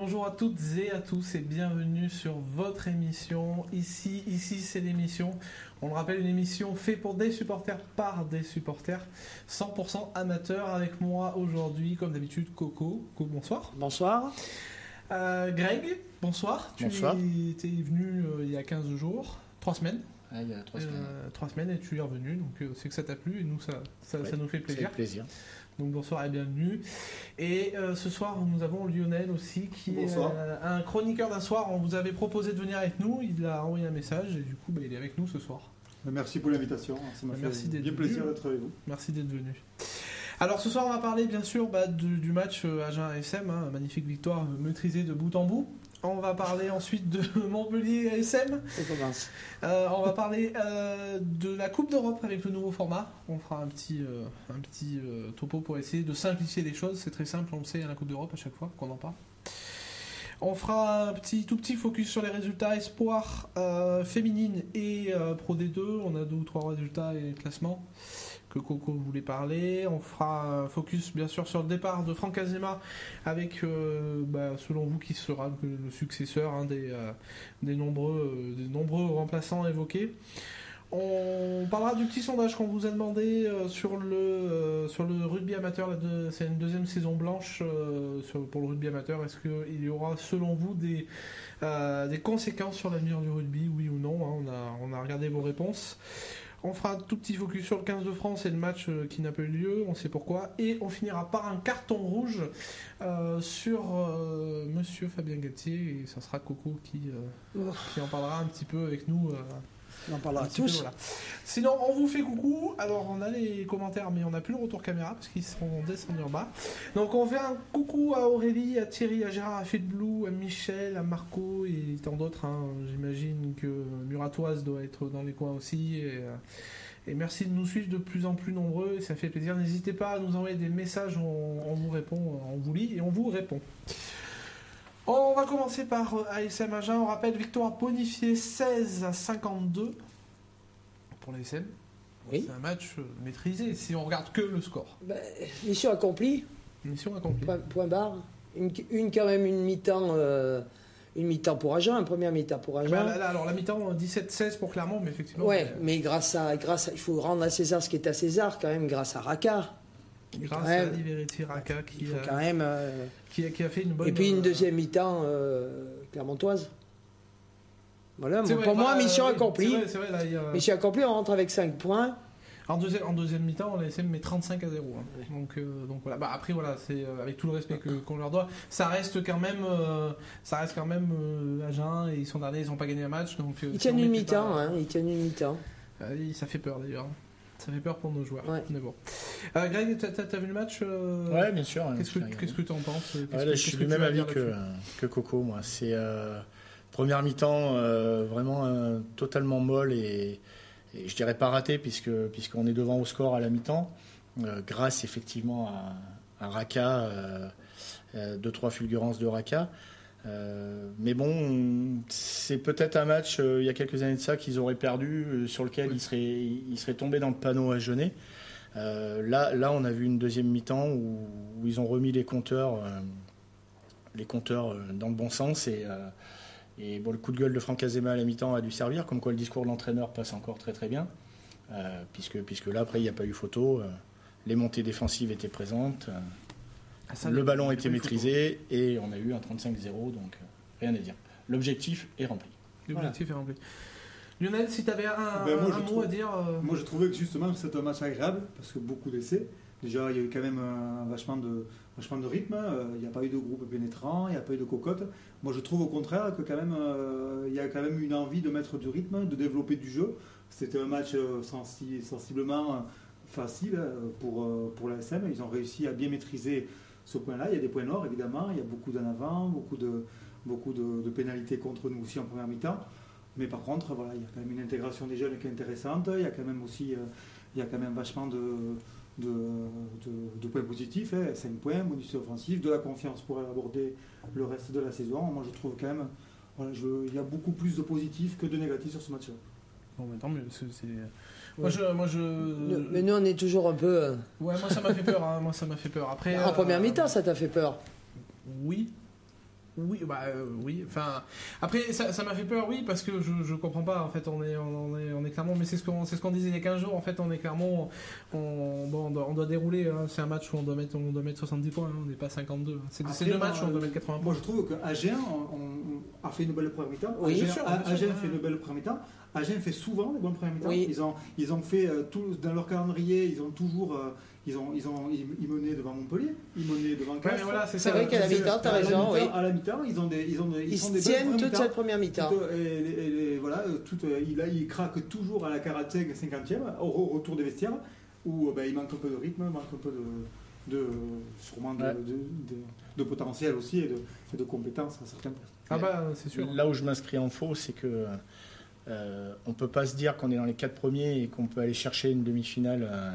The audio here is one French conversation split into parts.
Bonjour à toutes et à tous et bienvenue sur votre émission. Ici, ici c'est l'émission. On le rappelle, une émission faite pour des supporters par des supporters, 100% amateurs. Avec moi aujourd'hui, comme d'habitude, Coco. Coco, bonsoir. Bonsoir. Euh, Greg, bonsoir. Tu Bonsoir. es, venu euh, il y a 15 jours, 3 semaines. Ah, il y a trois semaines. Euh, trois semaines et tu es revenu, donc euh, c'est que ça t'a plu et nous ça, ça, Ouais, ça nous fait plaisir. Donc bonsoir et bienvenue. Et euh, ce soir, nous avons Lionel aussi, qui Bonsoir. est euh, un chroniqueur d'un soir. On vous avait proposé de venir avec nous. Il a envoyé un message et du coup, bah, il est avec nous ce soir. Merci pour l'invitation. Ça m'a fait merci d'être bien venu. plaisir d'être avec vous. Merci d'être venu. Alors ce soir, on va parler bien sûr bah, du, du match euh, Agen-ASM, hein, magnifique victoire euh, maîtrisée de bout en bout. On va parler ensuite de Montpellier-ASM. On commence. Euh, on va parler euh, de la Coupe d'Europe avec le nouveau format. On fera un petit, euh, un petit topo pour essayer de simplifier les choses. C'est très simple, on le sait, à la Coupe d'Europe à chaque fois qu'on en parle. On fera un petit, tout petit focus sur les résultats espoir féminine et Pro D2. On a deux ou trois résultats et classements que Coco voulait parler. On fera focus bien sûr sur le départ de Franck Azema avec, euh, bah, selon vous, qui sera le successeur hein, des, euh, des, nombreux, euh, des nombreux remplaçants évoqués. On parlera du petit sondage qu'on vous a demandé euh, sur, le, euh, sur le rugby amateur. C'est une deuxième saison blanche euh, pour le rugby amateur. Est-ce qu'il y aura, selon vous, des, des conséquences sur l'avenir du rugby, oui ou non hein, on, a, on a regardé vos réponses. On fera un tout petit focus sur le 15 de France et le match euh, qui n'a pas eu lieu, on sait pourquoi. Et on finira par un carton rouge euh, sur euh, Monsieur Fabien Gatier. Et ça sera Coco qui, euh, Oh. qui en parlera un petit peu avec nous. On en parlera peu, tous. voilà. Sinon, on vous fait coucou. Alors, on a les commentaires, mais on n'a plus le retour caméra parce qu'ils sont descendus en bas. Donc, on fait un coucou à Aurélie, à Thierry, à Gérard, à Blue, à Michel, à Marco et tant d'autres. hein. J'imagine que Muratoise doit être dans les coins aussi. Et, euh, et merci de nous suivre de plus en plus nombreux. Ça fait plaisir. N'hésitez pas à nous envoyer des messages. On, on vous répond, on vous lit et on vous répond. On va commencer par euh, ASM Agen. On rappelle victoire bonifiée 16 à 52 pour l'ASM. Oui. C'est un match euh, maîtrisé si on regarde que le score. Ben, mission accomplie, Mission accomplie. point, point barre. Une, une, quand même une mi-temps euh, une mi-temps pour Agen, un premier mi-temps pour Agen. Bah, là, là, alors la mi-temps euh, 17-16 pour Clermont, mais effectivement. ouais, mais grâce à, grâce à, il faut rendre à César ce qui est à César quand même, grâce à Raka. Grâce à Liberty Raka qui, faut euh, quand même. euh, qui, a, qui a fait une bonne. et puis euh, une deuxième mi-temps euh, clermontoise. Voilà, pour moi, bah, mission oui, accomplie. Vrai, vrai, là, a- Mission accomplie, on rentre avec 5 points. En deuxième, en deuxième mi-temps, l'ASM met 35 à 0. hein. Donc, euh, donc voilà. Bah, après, voilà, c'est euh, avec tout le respect qu'on leur doit. Ça reste quand même, euh, ça reste quand même euh, Agen et ils sont derniers, ils n'ont pas gagné un match. Donc, euh, Ils si tiennent on une mi-temps, pas- hein, ils tiennent une mi-temps. Ça fait peur d'ailleurs. Ça fait peur pour nos joueurs. Ouais. Mais bon. Euh, Greg, t'as, t'as vu le match euh, Ouais, bien sûr. Qu'est-ce que qu'est-ce que t'en penses Qu'est-ce Ouais, que- là, je suis du même avis que, que Coco, moi. C'est euh, première mi-temps euh, vraiment euh, totalement molle et, et je dirais pas raté puisque puisqu'on est devant au score à la mi-temps, euh, grâce effectivement à, à Raka, euh, euh, deux trois fulgurances de Raka. Euh, mais bon, c'est peut-être un match euh, il y a quelques années de ça qu'ils auraient perdu, euh, sur lequel Oui. ils seraient ils seraient tombés dans le panneau à jeûner. Euh, là, là, on a vu une deuxième mi-temps où, où ils ont remis les compteurs, les compteurs dans le bon sens et, et bon, le coup de gueule de Franck Azema à la mi-temps a dû servir, comme quoi le discours de l'entraîneur passe encore très très bien, puisque, puisque là après il n'y a pas eu photo, les montées défensives étaient présentes, Ah, ça, le ballon pas eu maîtrisé et on a eu un 35-0, donc euh, rien à dire. L'objectif est rempli. L'objectif est rempli. Lionel, si tu avais un, Ben, moi, un mot trouve- à dire. euh, Moi, je trouvais que justement, c'était un match agréable parce que beaucoup d'essais. Déjà, il y a eu quand même un vachement de, vachement de rythme. euh, Il n'y a pas eu de groupe pénétrant, il n'y a pas eu de cocotte. Moi, je trouve au contraire que quand même, euh, il y a quand même une envie de mettre du rythme, de développer du jeu. C'était un match euh, sensi- sensiblement euh, facile euh, pour, euh, pour l'ASM. Ils ont réussi à bien maîtriser ce point-là. Il y a des points noirs, évidemment. Il y a beaucoup d'en avant, beaucoup de, beaucoup de, pénalités contre nous aussi en première mi-temps. Mais par contre, voilà, il y a quand même une intégration des jeunes qui est intéressante. Il y a quand même aussi, euh, il y a quand même vachement de, de, points positifs. 5 points, bonus offensif, de la confiance pour aborder le reste de la saison. Moi, je trouve quand même, voilà, il y a beaucoup plus de positifs que de négatifs sur ce match-là. Bon, c'est- Moi, je, moi, je. Nous- Mais nous, on est toujours un peu. euh, Ouais, moi, ça m'a fait peur. hein, Moi, ça m'a fait peur. Après. En euh, première mi-temps, ça t'a fait peur? Oui. Oui, bah euh, oui. Enfin, après ça ça m'a fait peur, oui, parce que je, je comprends pas. En fait, on est on est on est clairement, mais c'est ce qu'on c'est ce qu'on disait il y a 15 jours. En fait, on est clairement on bon, on, doit, on doit dérouler. hein. C'est un match où on doit mettre on doit mettre 70 points. hein. On n'est pas 52. C'est deux matchs où on doit mettre 80 points. Moi, je trouve que Agen on- on- a fait une belle première mi-temps. Oui, Agen, bien sûr, Agen ouais. fait une belle première mi-temps. Agen fait souvent des bonnes premières mi-temps. Oui. Ils ont, ils ont fait euh, tout dans leur calendrier. Ils ont toujours, euh, ils ont, ils ont, ils, ils menaient devant Montpellier, ils menaient devant Ouais, Castres. mais voilà, c'est C'est ça. vrai qu'à la mi-temps, t'as À la raison, oui. À la mi-temps, ils ont des, ils ont des, Ils des tiennent toute cette première mi-temps. Tout, euh, et les- et les- voilà, tout, euh, il, a- il craque toujours à la 45, 50e, au, au retour des vestiaires, où euh, ben, il manque un peu de rythme, manque un peu de, de sûrement de, Ouais. de, de- de potentiel aussi et de, et de compétences à certains postes. Ah bah c'est sûr. Là où je m'inscris en faux, c'est que euh, on peut pas se dire qu'on est dans les quatre premiers et qu'on peut aller chercher une demi-finale euh,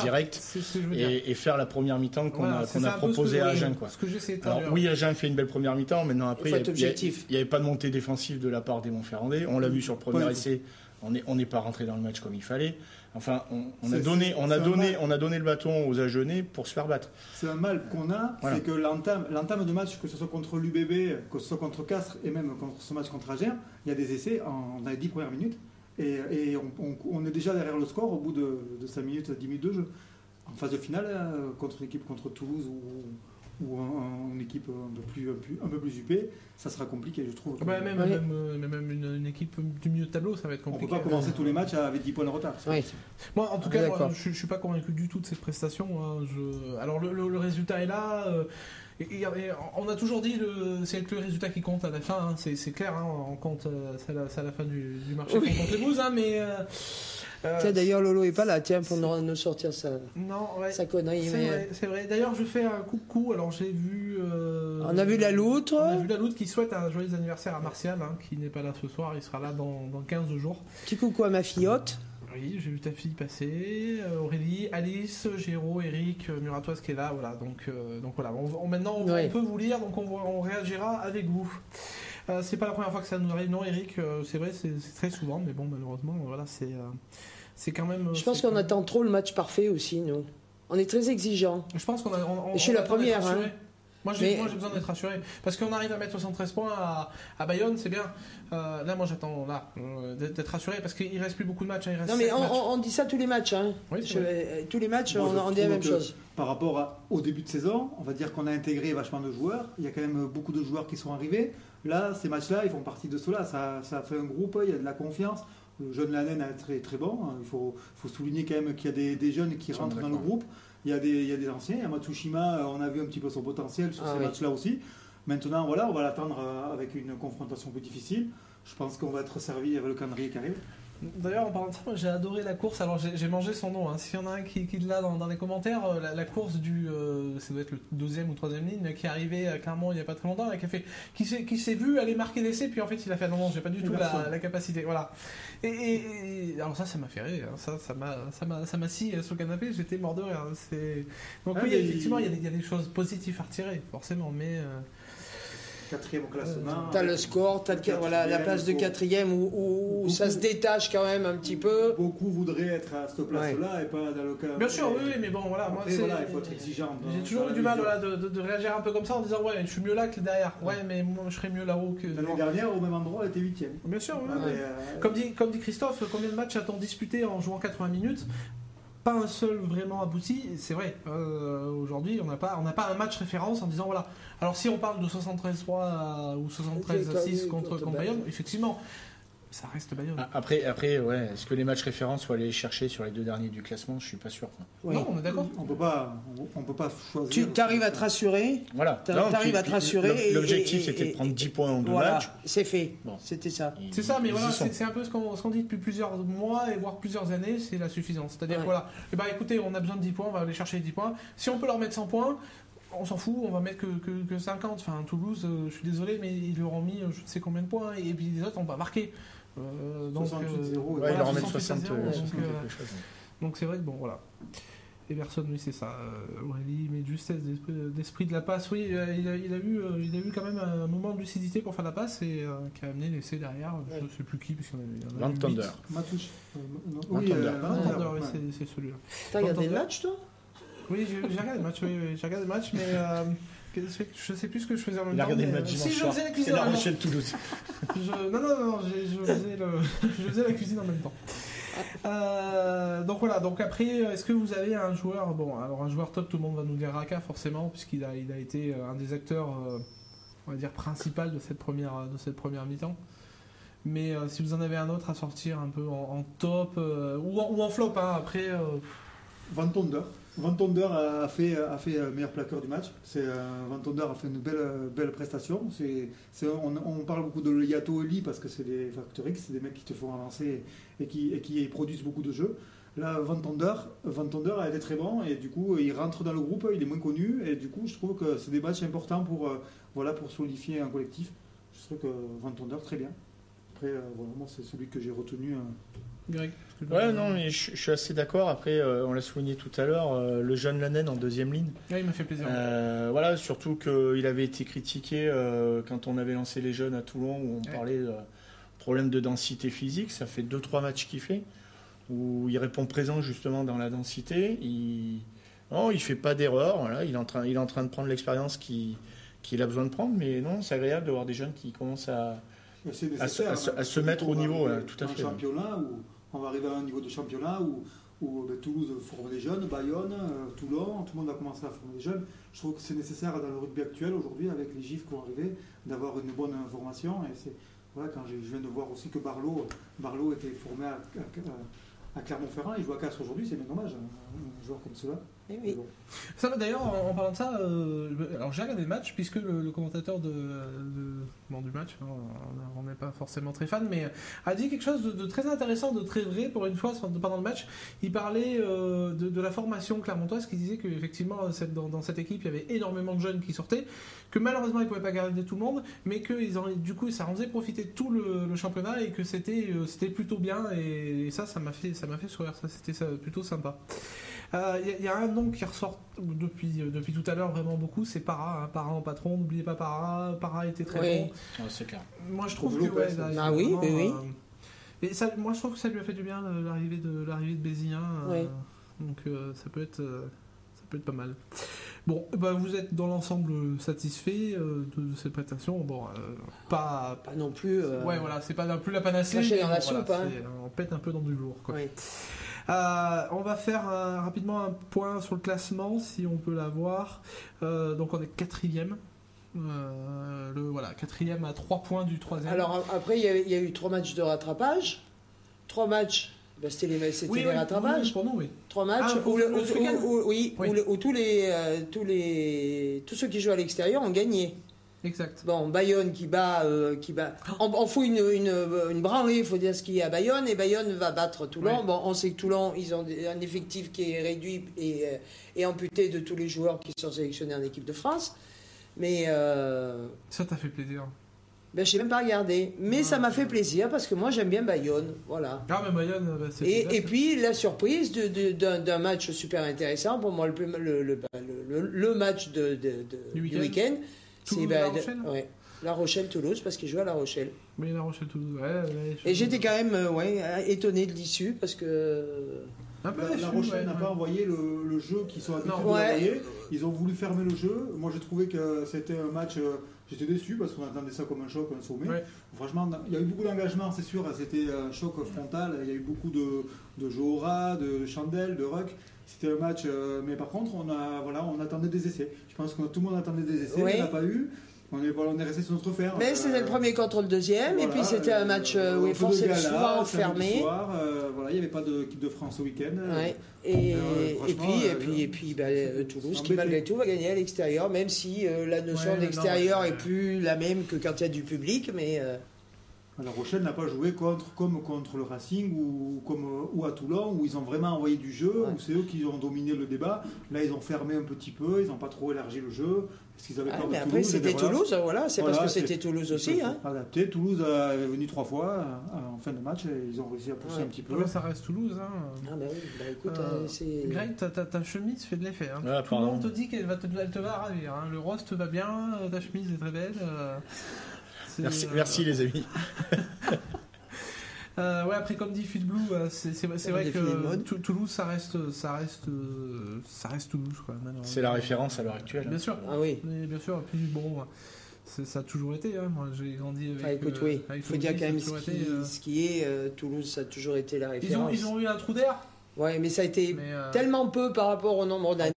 directe ce et, et faire la première mi-temps qu'on Voilà, a, c'est qu'on ça a un peu ce proposé que- à oui, Agen. Quoi. Alors oui, Agen fait une belle première mi-temps, mais non, après, Il n'y avait pas de montée défensive de la part des Montferrandais. On l'a vu sur le premier essai, on n'est on n'est pas rentré dans le match comme il fallait. Enfin, on, on a, donné, on, a c'est un donné, mal. on a donné le bâton aux Agenais pour se faire battre. C'est un mal qu'on a, Voilà. c'est que l'entame, de match, que ce soit contre l'UBB, que ce soit contre Castres et même contre ce match contre Agen, il y a des essais en, dans les 10 premières minutes et, et on, on- on est déjà derrière le score au bout de, de 5 minutes, 10 minutes de jeu. En phase de finale, euh, contre une équipe contre Toulouse ou, ou une équipe un peu plus, un peu- un peu plus huppée, ça sera compliqué, je trouve. Bah, même, même, euh, mais même une, une équipe du milieu de tableau, ça va être on ne peut compliqué. pas commencer tous les matchs avec 10 points de retard. Oui. Moi, en tout Ah, cas, moi, je, je suis pas convaincu du tout de cette prestation. hein. Je... Alors, le, le- le résultat est là. euh, et- on a toujours dit le, c'est le résultat qui compte à la fin. hein. C'est, clair. hein. On compte, euh, c'est, à la, c'est à la fin du, du marché Oui. qu'on compte les hein, mais euh, Tiens, d'ailleurs, Lolo est pas là, tiens, pour nous nous sortir sa, non, ouais, sa connerie. c'est mais- vrai, c'est vrai. D'ailleurs, je fais un coucou. Alors, j'ai vu. euh, On a vu la loutre. On a vu la loutre qui souhaite un joyeux anniversaire à Martial, hein, qui n'est pas là ce soir. Il sera là dans, dans 15 jours. Petit coucou à ma fillotte. Oui, j'ai vu ta fille passer, euh, Aurélie, Alice, Géraud, Eric, euh, Muratoise qui est là, voilà. Donc, euh, donc voilà. On, on- maintenant, on, Oui. on peut vous lire, donc on, on réagira avec vous. Euh, c'est pas la première fois que ça nous arrive, non, Eric. euh, c'est vrai, c'est très souvent, mais bon, malheureusement, voilà, c'est euh, c'est quand même. Je pense qu'on même- attend trop le match parfait aussi, nous. On est très exigeants. Je pense qu'on a. on- on- Je suis la première, rassuré. hein. Moi j'ai Mais- moi, j'ai besoin d'être rassuré parce qu'on arrive à mettre 73 points à, à Bayonne, c'est bien. Euh, là, moi j'attends là euh, d'être rassuré parce qu'il reste plus beaucoup de matchs. hein, il reste Non, mais on, matchs. on- on dit ça tous les matchs. Hein. Oui, Je- euh, tous les matchs, Moi, on, dit la même chose. Par rapport à- au début de saison, on va dire qu'on a intégré vachement de joueurs. Il y a quand même beaucoup de joueurs qui sont arrivés. Là, ces matchs-là, ils font partie de cela. Ça, ça fait un groupe, il y a de la confiance. Le jeune Lanen est très, très bon. Il faut, faut souligner quand même qu'il y a des, des jeunes qui rentrent dans le groupe. Il y, a des, il y a des anciens. Il y a Matsushima, on a vu un petit peu son potentiel sur Ah ces oui. matchs-là aussi. Maintenant, voilà, on va l'attendre euh, avec une confrontation plus difficile. Je pense qu'on va être servi avec le calendrier qui arrive. D'ailleurs, en parlant de ça, moi, j'ai adoré la course. Alors, j'ai mangé son nom. hein. S'il y en a un qui, qui l'a dans, dans les commentaires, euh, la, la course du. euh, ça doit être le deuxième ou troisième ligne, qui est arrivé euh, clairement il n'y a pas très longtemps, qui a fait. Qui s'est qui s'est vu aller marquer l'essai, puis en fait, il a fait non, non, j'ai pas du tout la, capacité. Voilà. Et, et- et- alors, ça, ça m'a fait rire. hein. Ça, ça m'a ça m'a- ça m'a scié sur le canapé. J'étais mort de rire. hein. C'est- Donc, Ah, oui, mais effectivement, il y, a des- il y a des choses positives à retirer, forcément, mais. Quatrième au classement. T'as le score, t'as voilà, la place de quatrième où, où- ça se détache quand même un petit peu. Beaucoup voudraient être à cette place-là et pas dans le cas. Bien sûr, oui, oui, mais bon, voilà. Moi, Après, c'est- voilà, il faut être exigeant. J'ai toujours eu du mal voilà, de, de- de réagir un peu comme ça en disant ouais je suis mieux là que derrière. Ouais mais moi je serais mieux là-haut que L'année dernière, au même endroit, elle était huitième. Bien sûr. ouais, Ah, ouais. euh, Comme dit, comme dit Christophe, combien de matchs a-t-on disputé en jouant 80 minutes? Pas un seul vraiment abouti. C'est vrai. euh, Aujourd'hui, on n'a pas, on n'a pas un match référence en disant voilà. Alors si on parle de 73-3 ou 73-6 contre, Contre Bayonne. Bayonne, effectivement, ça reste Bayonne. Ah, Après, après ouais, est-ce que les matchs références faut aller les chercher sur les deux derniers du classement? Je suis pas sûr. Oui. Non, on est d'accord. On peut pas, on peut pas choisir. Tu arrives à te rassurer? Voilà. T'arrives puis- à te rassurer L'objectif c'était de prendre 10 points en deux Voilà, matchs. c'est fait. Bon. C'était ça. C'est ça, mais voilà, c'est c'est un peu ce qu'on dit depuis plusieurs mois et voire plusieurs années, c'est la suffisance. C'est-à-dire Ouais. que voilà, eh ben, écoutez, on a besoin de 10 points, on va aller chercher les 10 points. Si on peut leur mettre 100 points, on s'en fout, on va mettre que, que, que 50. Enfin, Toulouse, euh, je suis désolé, mais ils leur ont mis euh, je ne sais combien de points et puis les autres, on va marquer. Euh, donc, 68-0, euh, ouais, Ouais, voilà, ils leur en mettent 68 à 60, 0, euh, donc, 60 euh, quelque chose. donc c'est vrai que bon, voilà. Everson, oui, c'est ça. Euh, Aurélie, mais justesse d'esprit- d'esprit de la passe, oui, euh, il a, il, a eu, euh, il a eu quand même un moment de lucidité pour faire la passe et euh, qui a amené l'essai derrière. Je ne sais plus qui, parce qu'il y en a- il y en a Van eu huit. Thunder. Matouche. Euh, oui, euh, c'est- celui-là. T'as regardé le match, toi? Oui, j'ai regardé le match, oui, j'ai regardé le match, mais euh, Je sais plus ce que je faisais en même temps. regardé le mais, match euh, Si je faisais la cuisine en La même temps. Rochelle Toulouse. Je- Non, non, non, je faisais, le... je faisais la cuisine en même temps. Euh, donc voilà, donc après, est-ce que vous avez un joueur, bon, alors un joueur top, tout le monde va nous dire Raka forcément, puisqu'il a, il a été euh, un des acteurs, euh, on va dire, principal de cette première, de cette première mi-temps. Mais euh, si vous en avez un autre à sortir un peu en, en top, euh, ou, en, ou en flop, hein, après, euh, Van Tonder. Van Tonder a fait, a fait euh, meilleur plaqueur du match. C'est, euh, Van a fait une belle, euh, belle prestation. C'est, on, parle beaucoup de Yato Eli parce que c'est des Factor c'est des mecs qui te font avancer et qui, produisent beaucoup de jeux. Là, Van a été très bon et du coup, il rentre dans le groupe, il est moins connu et du coup, je trouve que c'est des matchs importants pour, voilà, pour solidifier un collectif. Je trouve que Van Tonder, très bien. Après, euh, moi, c'est celui que j'ai retenu. Greg que- Ouais, non, mais je, je suis assez d'accord. Après, euh, on l'a souligné tout à l'heure, euh, le jeune Lanen en deuxième ligne. Ouais, il m'a fait plaisir. Euh, voilà, surtout qu'il avait été critiqué euh, quand on avait lancé les jeunes à Toulon, où on Ouais. parlait de problème de densité physique. Ça fait 2-3 matchs qu'il fait, où il répond présent justement dans la densité. Il non, il fait pas d'erreur. Voilà, il, est en train, il est en train de prendre l'expérience qu'il a besoin de prendre. Mais non, c'est agréable de voir des jeunes qui commencent à. Se- nécessaire, à se- hein, à se mettre au niveau, ouais, tout à un fait. championnat où on va arriver à un niveau de championnat où, où ben, Toulouse forme des jeunes, Bayonne, euh, Toulon, tout le monde va commencer à former des jeunes. Je trouve que c'est nécessaire dans le rugby actuel aujourd'hui, avec les gifs qui vont arriver, d'avoir une bonne formation. Et c'est voilà, quand je viens de voir aussi que Barlow, était formé à, Clermont-Ferrand, il joue à Castres aujourd'hui, c'est bien dommage, un, un joueur comme cela. Eh d'ailleurs, en, parlant de ça, euh, alors j'ai regardé le match puisque le, commentateur du match, hein, on n'est pas forcément très fan, mais a dit quelque chose de, très intéressant, de très vrai pour une fois pendant le match. Il parlait euh, de, la formation clermontoise, qui disait qu'effectivement dans, dans cette équipe il y avait énormément de jeunes qui sortaient, que malheureusement ils ne pouvaient pas garder tout le monde, mais que du coup ça en faisait profiter tout le, championnat et que c'était euh, c'était plutôt bien et, et ça ça m'a fait ça m'a fait sourire, ça c'était plutôt sympa. Euh, Il y, a- il y a un nom qui ressort depuis, euh, depuis tout à l'heure vraiment beaucoup, c'est Para, hein, Para en patron, n'oubliez pas Para, Para était très Oui. bon. c'est clair. Moi je trouve que Lopez, ouais, là, Ah oui, oui, oui. euh, et ça, moi je trouve que ça lui a fait du bien l'arrivée de l'arrivée de Bézien. euh, Oui. donc euh, ça peut être euh, ça peut être pas mal. Bon, bah, vous êtes dans l'ensemble satisfait euh, de, de cette prestation. Bon, euh, pas Pas non plus. euh, Ouais, voilà, c'est pas non plus la panacée. Cracher mais dans la bon, voilà, soupe, hein. On pète un peu dans du lourd. Quoi. oui. Euh, on va faire euh, rapidement un point sur le classement, si on peut l'avoir. Euh, donc on est quatrième. Euh, le voilà, quatrième à 3 points du troisième. Alors après, il y, a, il y a eu trois matchs de rattrapage. Trois matchs, ben, c'était les, c'était oui, les oui, rattrapages. oui, pour nous, oui. Trois matchs Ah, où, le- oui, où tous les tous les tous ceux qui jouent à l'extérieur ont gagné. Exact. Bon, Bayonne qui bat euh, qui bat. On, on fout une une, une branlée, il faut dire ce qu'il y a à Bayonne et Bayonne va battre Toulon. Bon, on sait que Toulon, ils ont un effectif qui est réduit et, euh, et amputé de tous les joueurs qui sont sélectionnés en équipe de France. Mais euh, Ça t'a fait plaisir. ben, je n'ai même pas regardé. Mais ça m'a fait plaisir parce que moi j'aime bien Bayonne. Voilà. Ah, mais Bayonne, bah, c'est. Et, et puis la surprise d'un match super intéressant, pour moi le, le, le, match de, de- de- Du du week-end. week-end, c'est Toulouse, ben, La Rochelle? ouais, La Rochelle-Toulouse parce qu'il joue à La Rochelle. Mais La Rochelle Toulouse, ouais. ouais, Et j'étais quand même euh, ouais, étonné de l'issue parce que. Un peu La, déçu. la Rochelle ouais, n'a ouais. pas envoyé le, le jeu qu'ils sont habitués Non. Ouais. Ils ont voulu fermer le jeu. Moi, j'ai trouvé que c'était un match. euh, J'étais déçu parce qu'on attendait ça comme un choc, un sommet. Ouais. Franchement, il y a eu beaucoup d'engagement, c'est sûr. C'était un choc frontal. Il y a eu beaucoup de, de jeux au ras, de chandelles, de ruck. C'était un match, euh, mais par contre, on, a, voilà, on attendait des essais. Je pense que tout le monde attendait des essais, Ouais. on n'a pas eu. On est, voilà, on est resté sur notre fer. Mais Euh, c'était le premier contre le deuxième, et puis c'était un euh, match euh, où étaient gala, souvent fermées. soir, euh, voilà, il n'y avait pas d'équipe de France au week-end. Ouais. Et, Euh, et puis, et euh, puis, et puis bah, euh, Toulouse qui malgré tout va gagner à l'extérieur, même si euh, la notion Ouais, d'extérieur est plus la même que quand il y a du public, mais euh, La Rochelle n'a pas joué contre, comme contre le Racing ou, comme, ou à Toulon, où ils ont vraiment envoyé du jeu, Ouais. où c'est eux qui ont dominé le débat. Là, ils ont fermé un petit peu, ils n'ont pas trop élargi le jeu, parce qu'ils avaient ah, peur mais de après c'était ben voilà, Toulouse, voilà, c'est Voilà, parce que c'était Toulouse aussi. Hein. sont adaptés. Toulouse est venu trois fois euh, en fin de match et ils ont réussi à pousser Ouais. un petit peu. Ouais, ça reste Toulouse. Hein. Ah bah oui, bah écoute, Euh, euh, c'est. Greg, ta, ta- ta chemise fait de l'effet. Hein. Ah, Tout le monde pardon. te dit qu'elle va te, elle te va ravir. Hein. Le rose te va bien, euh, ta chemise est très belle. euh, Merci, euh, merci les amis. Euh, ouais, après, comme dit Phil Blue, euh, c'est vrai que Toulouse, ça reste, ça reste, euh, ça reste Toulouse, quoi. C'est la référence à l'heure actuelle. Bien sûr. Ah oui. Mais bien sûr, et puis bon, ça a toujours été. Hein. Moi, j'ai grandi avec. Ah, écoute, euh, oui. avec Il faut dire quand même ce qui, été, euh, ce qui est. euh, Toulouse, ça a toujours été la Ils ont, référence. ils ont eu un trou d'air, Ouais, mais ça a été mais euh, tellement peu par rapport au nombre d'années.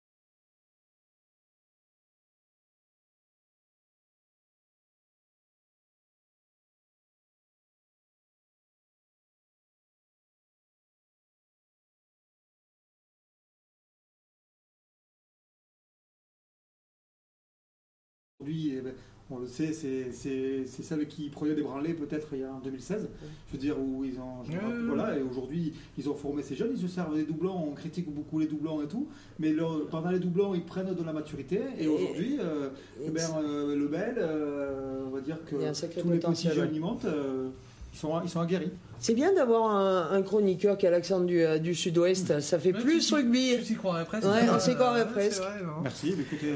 Aujourd'hui, ben, on le sait, c'est c'est- c'est celle qui prenait des branlées peut-être il y a en 16 Je veux dire, où ils ont. voilà, et aujourd'hui, ils ont formé ces jeunes, ils se servent des doublons, on critique beaucoup les doublons et tout, mais leur- pendant les doublons, ils prennent de la maturité, et, Et- aujourd'hui, euh, eh ben, euh, le Bel, euh, on va dire que Il y a un sacré tous les petits potentiel, jeunes y montent, euh, ils, sont, ils sont aguerris. C'est bien d'avoir un, un chroniqueur qui a l'accent du, euh, du sud-ouest. Ça fait Même plus si- rugby. Tu t'y croirais presque. Ouais, on s'y croirait presque. vrai. Merci, écoutez,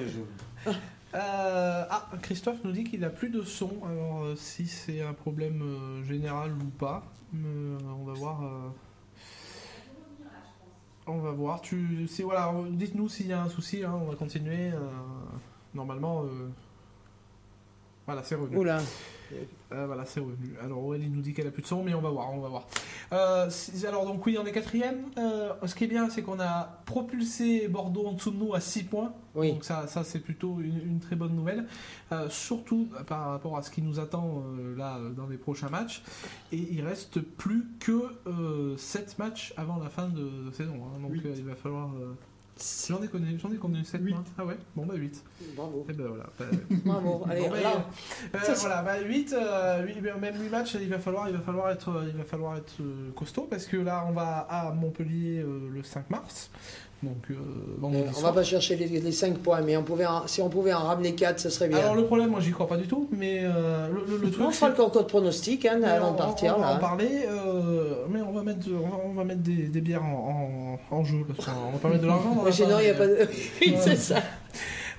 je- Euh, ah, Christophe nous dit qu'il n'a plus de son. Alors, euh, si c'est un problème euh, général ou pas, on va voir. On va voir. Tu, si, voilà, dites-nous s'il y a un souci. hein, on va continuer. normalement, voilà, c'est revenu. Voilà, c'est revenu. Alors Aurélie nous dit qu'elle a plus de son, mais on va voir, on va voir. Euh, alors donc oui, on est quatrième. Euh, ce qui est bien, c'est qu'on a propulsé Bordeaux en dessous de nous à 6 points. Oui. Donc ça, ça c'est plutôt une, une très bonne nouvelle. Euh, surtout par rapport à ce qui nous attend là dans les prochains matchs. Et il reste plus que 7 matchs avant la fin de, saison. hein. Donc il va falloir... euh, J'en ai connu, j'en ai connu 7 Huit. mois. Ah ouais Bon bah 8. Bravo. Et ben voilà. Bah, Bravo. Allez, Bon, bah, là. euh, Ça, voilà, bah, 8, euh, huit- même 8 matchs, il va falloir, il va falloir être, il va falloir être euh, costaud parce que là, on va à Montpellier euh, le 5 mars. Donc, euh, Euh, on soir. va pas chercher les, les 5 points, mais on pouvait en- si on pouvait en ramener 4, ça serait bien. Alors, le problème, moi, j'y crois pas du tout, mais euh, le, le- le truc. on fera le concours de pronostic hein, avant on- de partir. On va là. en parler, euh, mais on va mettre, on va, on va mettre des, des bières en, en- en jeu. Parce qu'on- on va pas mettre de l'argent. sinon, il n'y a pas de. Oui, c'est ça.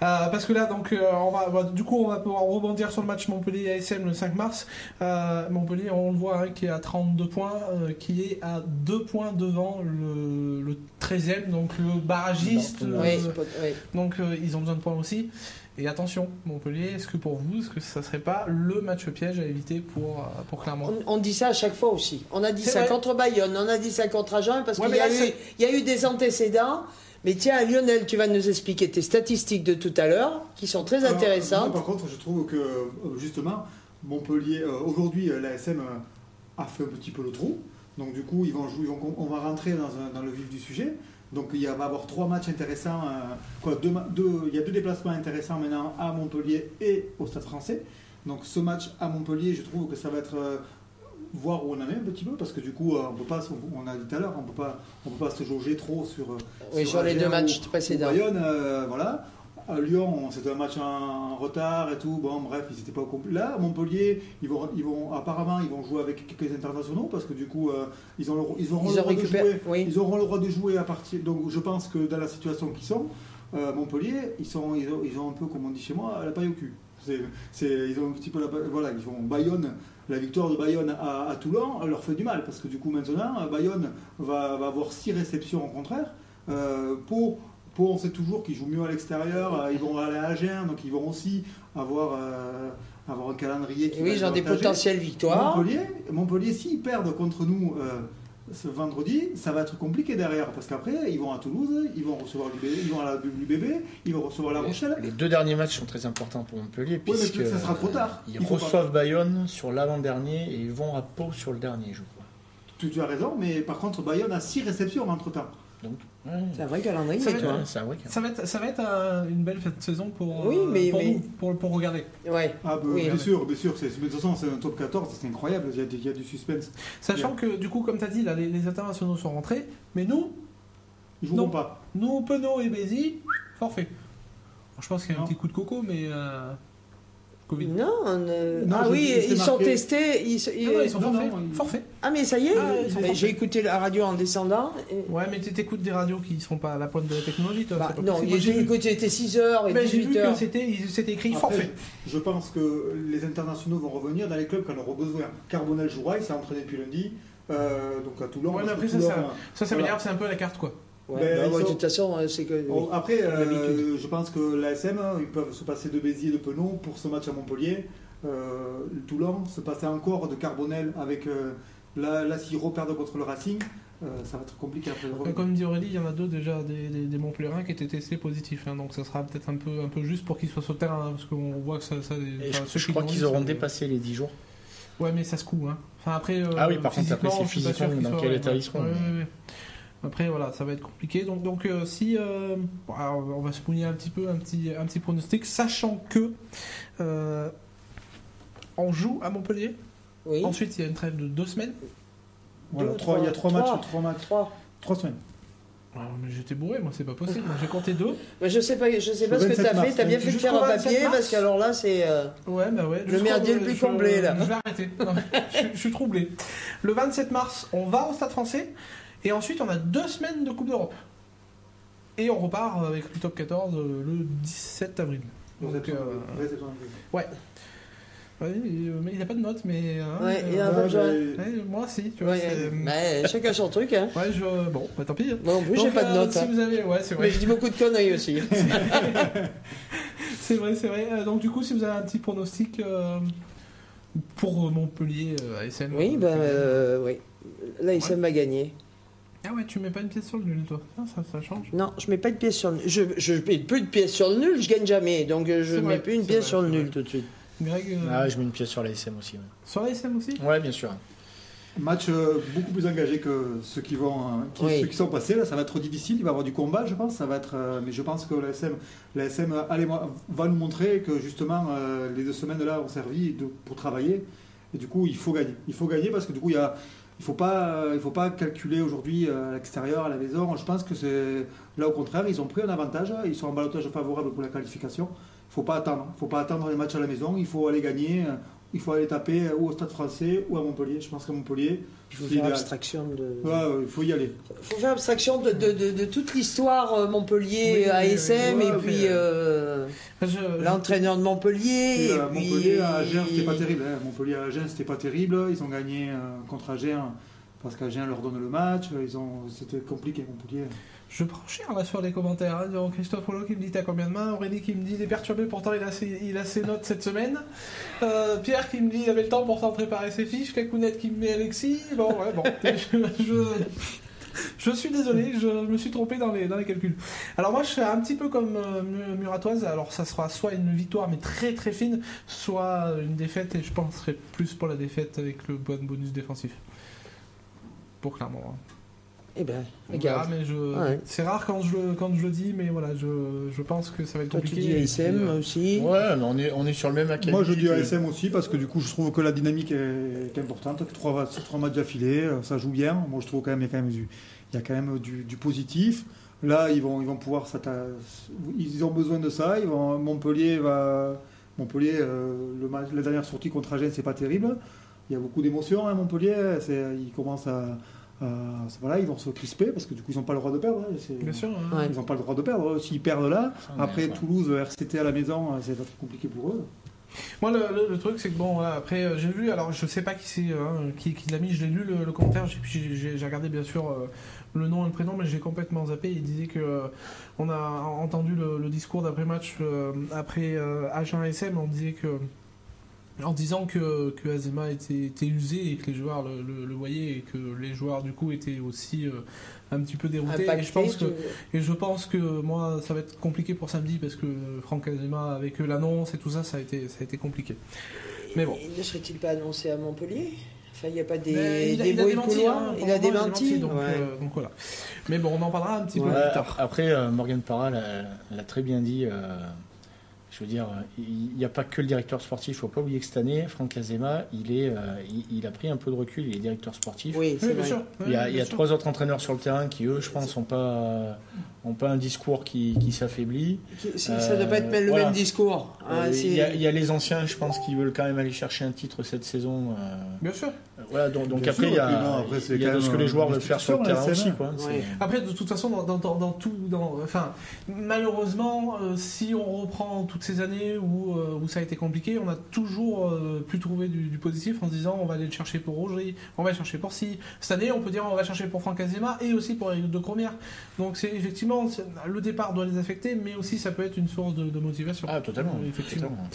Euh, parce que là, donc, euh, on va, bah, du coup, on va pouvoir rebondir sur le match Montpellier-ASM le 5 mars. Euh, Montpellier, on le voit, hein, qui est à 32 points, qui est à 2 points devant le, le 13e, donc le barragiste. Non, Oui, c'est pas- oui. donc, ils ont besoin de points aussi. Et attention, Montpellier, est-ce que pour vous, est-ce que ça serait pas le match piège à éviter pour, pour Clermont? On, on dit ça à chaque fois aussi. On a dit ça vrai. contre Bayonne, on a dit ça contre Agen parce Ouais, qu'il y a eu des antécédents. Mais tiens, Lionel, tu vas nous expliquer tes statistiques de tout à l'heure, qui sont très Alors, intéressantes. moi, par contre, je trouve que euh, justement, Montpellier, euh, aujourd'hui, euh, l'ASM a fait un petit peu le trou. Donc, du coup, ils vont jouer, ils vont- on va rentrer dans, un- dans le vif du sujet. Donc, il va y avoir trois matchs intéressants. quoi, deux, ma- deux- il y a deux déplacements intéressants maintenant à Montpellier et au Stade français. Donc, ce match à Montpellier, je trouve que ça va être. Voir où on en est un petit peu parce que du coup euh, on peut pas on a dit tout à l'heure on peut pas on peut pas se jauger trop sur euh, Oui, sur les deux matchs précédents. Bayonne, euh, voilà. À Lyon, c'était un match en retard et tout. Bon, bref, ils n'étaient pas au complet. Là, à Montpellier, ils vont, ils vont, apparemment, ils vont jouer avec quelques internationaux parce que du coup, euh, ils, ont le- ils auront Ils le droit de jouer. Oui. Ils auront le droit de jouer à partir. Donc, je pense que dans la situation qu'ils sont, euh, Montpellier, ils sont, ils ont, ils ont un peu, comme on dit chez moi, la paille au cul. C'est, ils ont un petit peu la Voilà, ils font Bayonne. La victoire de Bayonne à, à Toulon leur fait du mal parce que du coup maintenant Bayonne va, va avoir six réceptions au contraire. Euh, Pau, on sait toujours qu'ils jouent mieux à l'extérieur, euh, ils vont aller à Agen, donc ils vont aussi avoir, euh, avoir un calendrier qui Oui, va ils ont être des potentielles victoires. Montpellier, Montpellier s'ils perdent contre nous euh, ce vendredi, ça va être compliqué derrière parce qu'après ils vont à Toulouse, ils vont recevoir l'UBB, ils vont à la l'UBB, ils vont recevoir La Rochelle. Les deux derniers matchs sont très importants pour Montpellier mais puisque ça sera trop tard. ils pas- reçoivent Bayonne sur l'avant-dernier et ils vont à Pau sur le dernier, je crois. Tu, tu as raison, mais par contre Bayonne a six réceptions entre temps. Donc, ouais, C'est un vrai calendrier, Ça va être- vrai. Ça va être, ça va être euh, une belle fin de saison pour, Oui, euh, mais- pour, mais- nous, pour, pour regarder. Ouais. Ah, bah, Oui. bien sûr, bien sûr. De toute façon, c'est un top 14, c'est incroyable, il y, a, il y a du suspense. Sachant que, du coup, comme tu as dit, là, les, les internationaux sont rentrés, mais nous, Ils joueront Non. pas. nous, Penaud et Bézi, forfait. Je pense qu'il y a un petit coup de coco, mais. euh, Covid. Non, euh, Non, ah oui, ils sont marqué. testés. Ils, ils- Ah non, ils sont Non, forfaits. Forfaits. Ah, mais ça y est, Ah, sont j'ai écouté la radio en descendant. et- Ouais, mais tu t'écoutes des radios qui ne sont pas à la pointe de la technologie, toi. Bah, non, j'ai était, vu- écoute, il était 6h et Ben, j'ai vu 18h. que c'était c'était écrit Après, forfait. Je pense que les internationaux vont revenir dans les clubs quand on aura besoin. Carbonel jouera, il s'est entraîné depuis lundi. euh, donc à Toulon. Ouais, mais après, ça, Toulon, ça- euh, Ça, ça Voilà. m'énerve, c'est un peu la carte, quoi. Ouais, Ben, bah, ils ouais, sont- de toute façon, euh, c'est que. Bon, après, euh, je pense que l'ASM, ils peuvent se passer de Béziers et de Penon pour ce match à Montpellier. Euh, Toulon se passer encore de Carbonel avec euh, là, là s'ils reperdent contre le Racing, euh, ça va être compliqué après. le Euh. Comme dit Aurélie, il y en a deux déjà des, des, des Montpellierins qui étaient testés positifs, hein, donc ça sera peut-être un peu, un peu juste pour qu'ils soient sur le terrain, hein, parce qu'on voit que ça. ça Et je, ceux je qui crois qu'ils auront dépassé les 10 jours. Ouais, mais ça se coud. Hein. Enfin, après, euh, Ah oui, par contre, après, c'est physiquement, dans quel état ouais. ils seront, Après, voilà, ça va être compliqué. Donc, donc euh, si. euh, bon, alors, on va se mouiller un petit peu, un petit, un petit pronostic, sachant que. euh, on joue à Montpellier. Oui. Ensuite, il y a une trêve de deux semaines. Voilà, deux, trois- il y a trois, trois. matchs, trois matchs, Trois. trois semaines. Ah, mais j'étais bourré, moi, c'est pas possible. Moi, j'ai compté deux. Mais je sais pas, je sais pas ce que 27 t'as fait. mars. T'as bien fait de faire un 27 papier parce qu'alors là, c'est. euh, Ouais, bah ouais. Le merdier le plus je- comblé, là. Je vais arrêter. Je suis troublé. Le 27 mars, on va au Stade français. Et ensuite, on a deux semaines de Coupe d'Europe. Et on repart avec le top 14 euh, le 17 avril. Donc, Ouais, c'est euh, ouais, ouais, euh, mais il n'a pas de note, mais. hein, Ouais, il y a un euh, ouais, moi, si, tu vois. bah, chacun son truc, hein. Ouais, je. Bon, bah tant pis. hein. Moi non plus, j'ai Donc, pas de euh, notes. Si hein. vous avez. Ouais, c'est vrai. Mais je dis beaucoup de conneries aussi. C'est vrai, c'est vrai. Donc, du coup, si vous avez un petit pronostic euh, pour Montpellier euh, ASM. Oui, ben euh, oui. Là, il m'a gagné. Ah ouais, tu mets pas une pièce sur le nul, toi. Ça, ça change. Non, je mets pas de pièce sur le nul. Je, je mets plus de pièces sur le nul, je gagne jamais. Donc euh, je mets vrai, plus une pièce vrai, sur le nul vrai. tout de suite. Greg, euh, Ah, je mets une pièce sur la SM aussi. Ouais, sur la SM aussi? Ouais, bien sûr. Match euh, beaucoup plus engagé que ceux qui vont, euh, qui, Oui. ceux qui sont passés. Là, ça va être difficile. Il va y avoir du combat, je pense. Ça va être, euh, mais je pense que l'ASM, l'ASM allez, va nous montrer que justement euh, les deux semaines là ont servi de- pour travailler. Et du coup, il faut gagner. Il faut gagner parce que du coup, il y a, il pas, euh, faut pas calculer aujourd'hui euh, à l'extérieur, à la maison. Je pense que c'est là au contraire, ils ont pris un avantage. Ils sont en balotage favorable pour la qualification. Il faut pas attendre. Il faut pas attendre les matchs à la maison. Il faut aller gagner. Il faut aller taper ou au Stade Français ou à Montpellier. Je pense qu'à Montpellier, Il faut faire abstraction de. Ouais, ouais, il faut y aller. faut faire abstraction de, de, de, de toute l'histoire euh, Montpellier Oui, oui, ASM oui, et puis euh, l'entraîneur de Montpellier. Et euh, puis- Montpellier à Agen, c'était pas terrible. hein. Montpellier à Agen, c'était pas terrible. Ils ont gagné euh, contre Agen parce qu'Agen leur donne le match. Ils ont, c'était compliqué Montpellier. Je prends cher là sur les commentaires. hein. Donc, Christophe Rollo qui me dit t'as combien de mains? Aurélie qui me dit il est perturbé, pourtant il a ses, il a ses notes cette semaine. Euh, Pierre qui me dit il avait le temps pour s'en préparer ses fiches. Kakounet qui me met Alexis. Bon, ouais, bon. je, je- je suis désolé, je me suis trompé dans les, dans les calculs. Alors moi je suis un petit peu comme euh, Mu- Muratoise. Alors ça sera soit une victoire mais très très fine, soit une défaite et je penserai plus pour la défaite avec le bon bonus défensif. Pour Clermont. hein. Eh ben, On verra, regarde. mais je... Ouais. c'est rare quand je, le- quand je le dis, mais voilà, je, je pense que ça va être Toi, tu dis ASM euh, aussi. Ouais, mais on est, on est sur le même acabit. Moi, je dis ASM aussi parce que du coup, je trouve que la dynamique est, est importante. Que trois, trois matchs d'affilée, euh, ça joue bien. Moi, je trouve quand même il y a quand même du, il y a quand même du, du positif. Là, ils vont, ils vont pouvoir Ils ont besoin de ça. Ils vont, Montpellier va. Montpellier, euh, le match, la dernière sortie contre Agen, c'est pas terrible. Il y a beaucoup d'émotions à Montpellier. C'est, ils commencent à, à- voilà, ils vont se crisper parce que du coup, ils n'ont pas le droit de perdre. hein. C'est- Bien sûr. hein. Ouais. Ils n'ont pas le droit de perdre. S'ils perdent là, mais après. Toulouse, RCT à la maison, c'est pas trop compliqué pour eux. Moi, le, le- le truc, c'est que bon, voilà, après, euh, j'ai vu, alors je sais pas qui c'est, hein, qui, qui l'a mis, je l'ai lu le, le commentaire, j'ai- regardé bien sûr euh, le nom et le prénom, mais j'ai complètement zappé. Il disait que euh, on a entendu le, discours d'après-match euh, après euh, Agen SM, on disait que. En disant que, que Azema était, était usé et que les joueurs le, le- le voyaient et que les joueurs du coup étaient aussi euh, un petit peu déroutés. Impacté, et je pense que tu- et je pense que moi, ça va être compliqué pour samedi parce que Franck Azema, avec l'annonce et tout ça, ça a été, ça a été compliqué. Mais bon. Ne serait-il pas annoncé à Montpellier? Enfin, il n'y a pas des, Mais il a- des il a bruits démenti, hein, Il a démenti. donc, ouais. euh, donc voilà. Mais bon, on en parlera un petit peu plus tard. Après, euh, Morgan Parra l'a l'a très bien dit. Je veux dire, il n'y a pas que le directeur sportif. Il ne faut pas oublier que cette année, Franck Azema, il, est, euh, il, il a pris un peu de recul. Il est directeur sportif. Oui, c'est Oui, bien sûr. Il y a, Oui, il y a bien sûr. trois autres entraîneurs sur le terrain qui, eux, je pense, n'ont pas, ont pas un discours qui, qui s'affaiblit. Ça ne doit pas être Euh, le voilà. même discours. hein, Euh, il, y a, il y a les anciens, je pense, qui veulent quand même aller chercher un titre cette saison. euh, Bien sûr. Voilà, donc, après, sûr, il y a, non, après, c'est il y a quand de ce que les joueurs veulent faire sur le terrain aussi. Quoi. Ouais. Après, de toute façon, dans, dans, dans, dans tout, dans, enfin, malheureusement, euh, si on reprend tout toutes ces années où, euh, où ça a été compliqué, on a toujours euh, pu trouver du, du positif en se disant on va aller le chercher pour Roger, on va le chercher pour si. Cette année, on peut dire on va le chercher pour Franck Azema et aussi pour Eric de Cromière. Donc c'est effectivement le départ doit les affecter, mais aussi ça peut être une source de, de motivation. Ah, totalement. Euh, effectivement. totalement.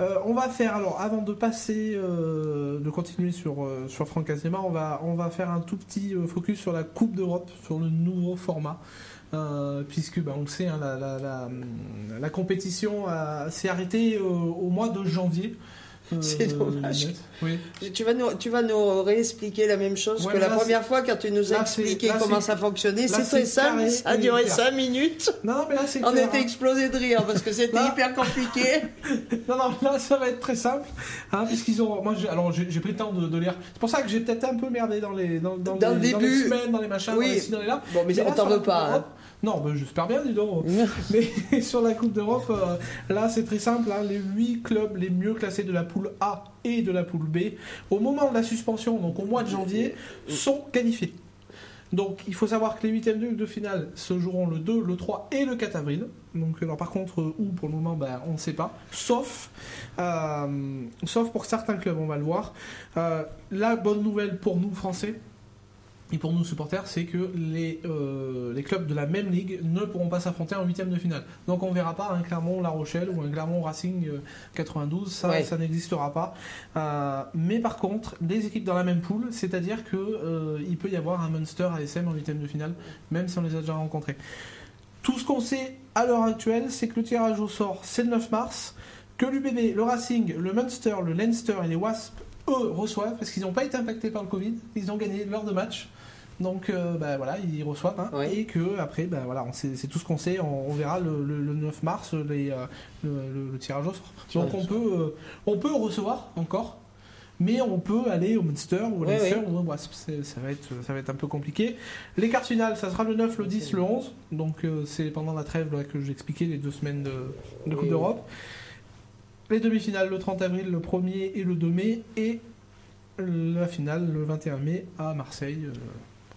Euh, on va faire alors avant de passer, euh, de continuer sur euh, sur Franck Azema, on va on va faire un tout petit euh, focus sur la Coupe d'Europe, sur le nouveau format. Puisque bah, on le sait, hein, la, la- la- compétition s'est arrêtée au mois de janvier. Euh, C'est dommage. net. Oui. Tu vas nous, tu vas nous réexpliquer la même chose Ouais, que la première fois quand tu nous as là, expliqué là, comment ça fonctionnait. c'est simple, carré ça a duré clair. 5 minutes. Non, non, mais là c'est On clair, était hein. explosé de rire parce que c'était hyper compliqué. Non, non, là ça va être très simple, hein, puisqu'ils ont. Moi, j'ai, alors j'ai, j'ai pris le temps de, de lire. C'est pour ça que j'ai peut-être un peu merdé dans les dans, dans Dans les, le dans les début. semaines, dans les machins, Oui. dans les ci, dans les là. Bon, mais là, on t'en veut pas. hein. Non, j'espère bien, dis donc. Mais sur la Coupe d'Europe, euh, là c'est très simple. hein, les 8 clubs les mieux classés de la poule A et de la poule B, au moment de la suspension, donc au mois de janvier, sont qualifiés. Donc il faut savoir que les huitièmes de, finale se joueront le 2, le 3 et le 4 avril. Donc alors par contre euh, où pour le moment ben, on ne sait pas. Sauf, euh, sauf pour certains clubs, on va le voir. Euh, la bonne nouvelle pour nous Français et pour nous supporters, c'est que les, euh, les clubs de la même ligue ne pourront pas s'affronter en huitième de finale. Donc on verra pas un Clermont-La Rochelle ou un Clermont Racing euh, 92, ça, Ouais. ça n'existera pas. Euh, mais par contre, les équipes dans la même poule, c'est-à-dire que euh, il peut y avoir un Munster ASM en huitième de finale, même si on les a déjà rencontrés. Tout ce qu'on sait à l'heure actuelle, c'est que le tirage au sort, c'est le 9 mars, que l'UBB, le Racing, le Munster, le Leinster et les Wasps, eux, reçoivent, parce qu'ils n'ont pas été impactés par le Covid, ils ont gagné leurs deux matchs. Donc euh, bah, voilà, ils reçoivent. hein. Ouais. Et que après, bah, voilà, on sait- c'est tout ce qu'on sait. On, on verra le, le- le 9 mars les, euh, le, tirage au sort. Donc on peut, euh, on peut recevoir encore, mais on peut aller au Munster ou au Ouais. C'est- Ça va, être, ça va être un peu compliqué. Les quarts finales, ça sera le 9, le 10, le 11. Donc c'est pendant la trêve là, que j'expliquais les deux semaines de, de Coupe d'Europe. Les demi-finales le 30 avril, le 1er et le 2 mai. Et la finale le 21 mai à Marseille.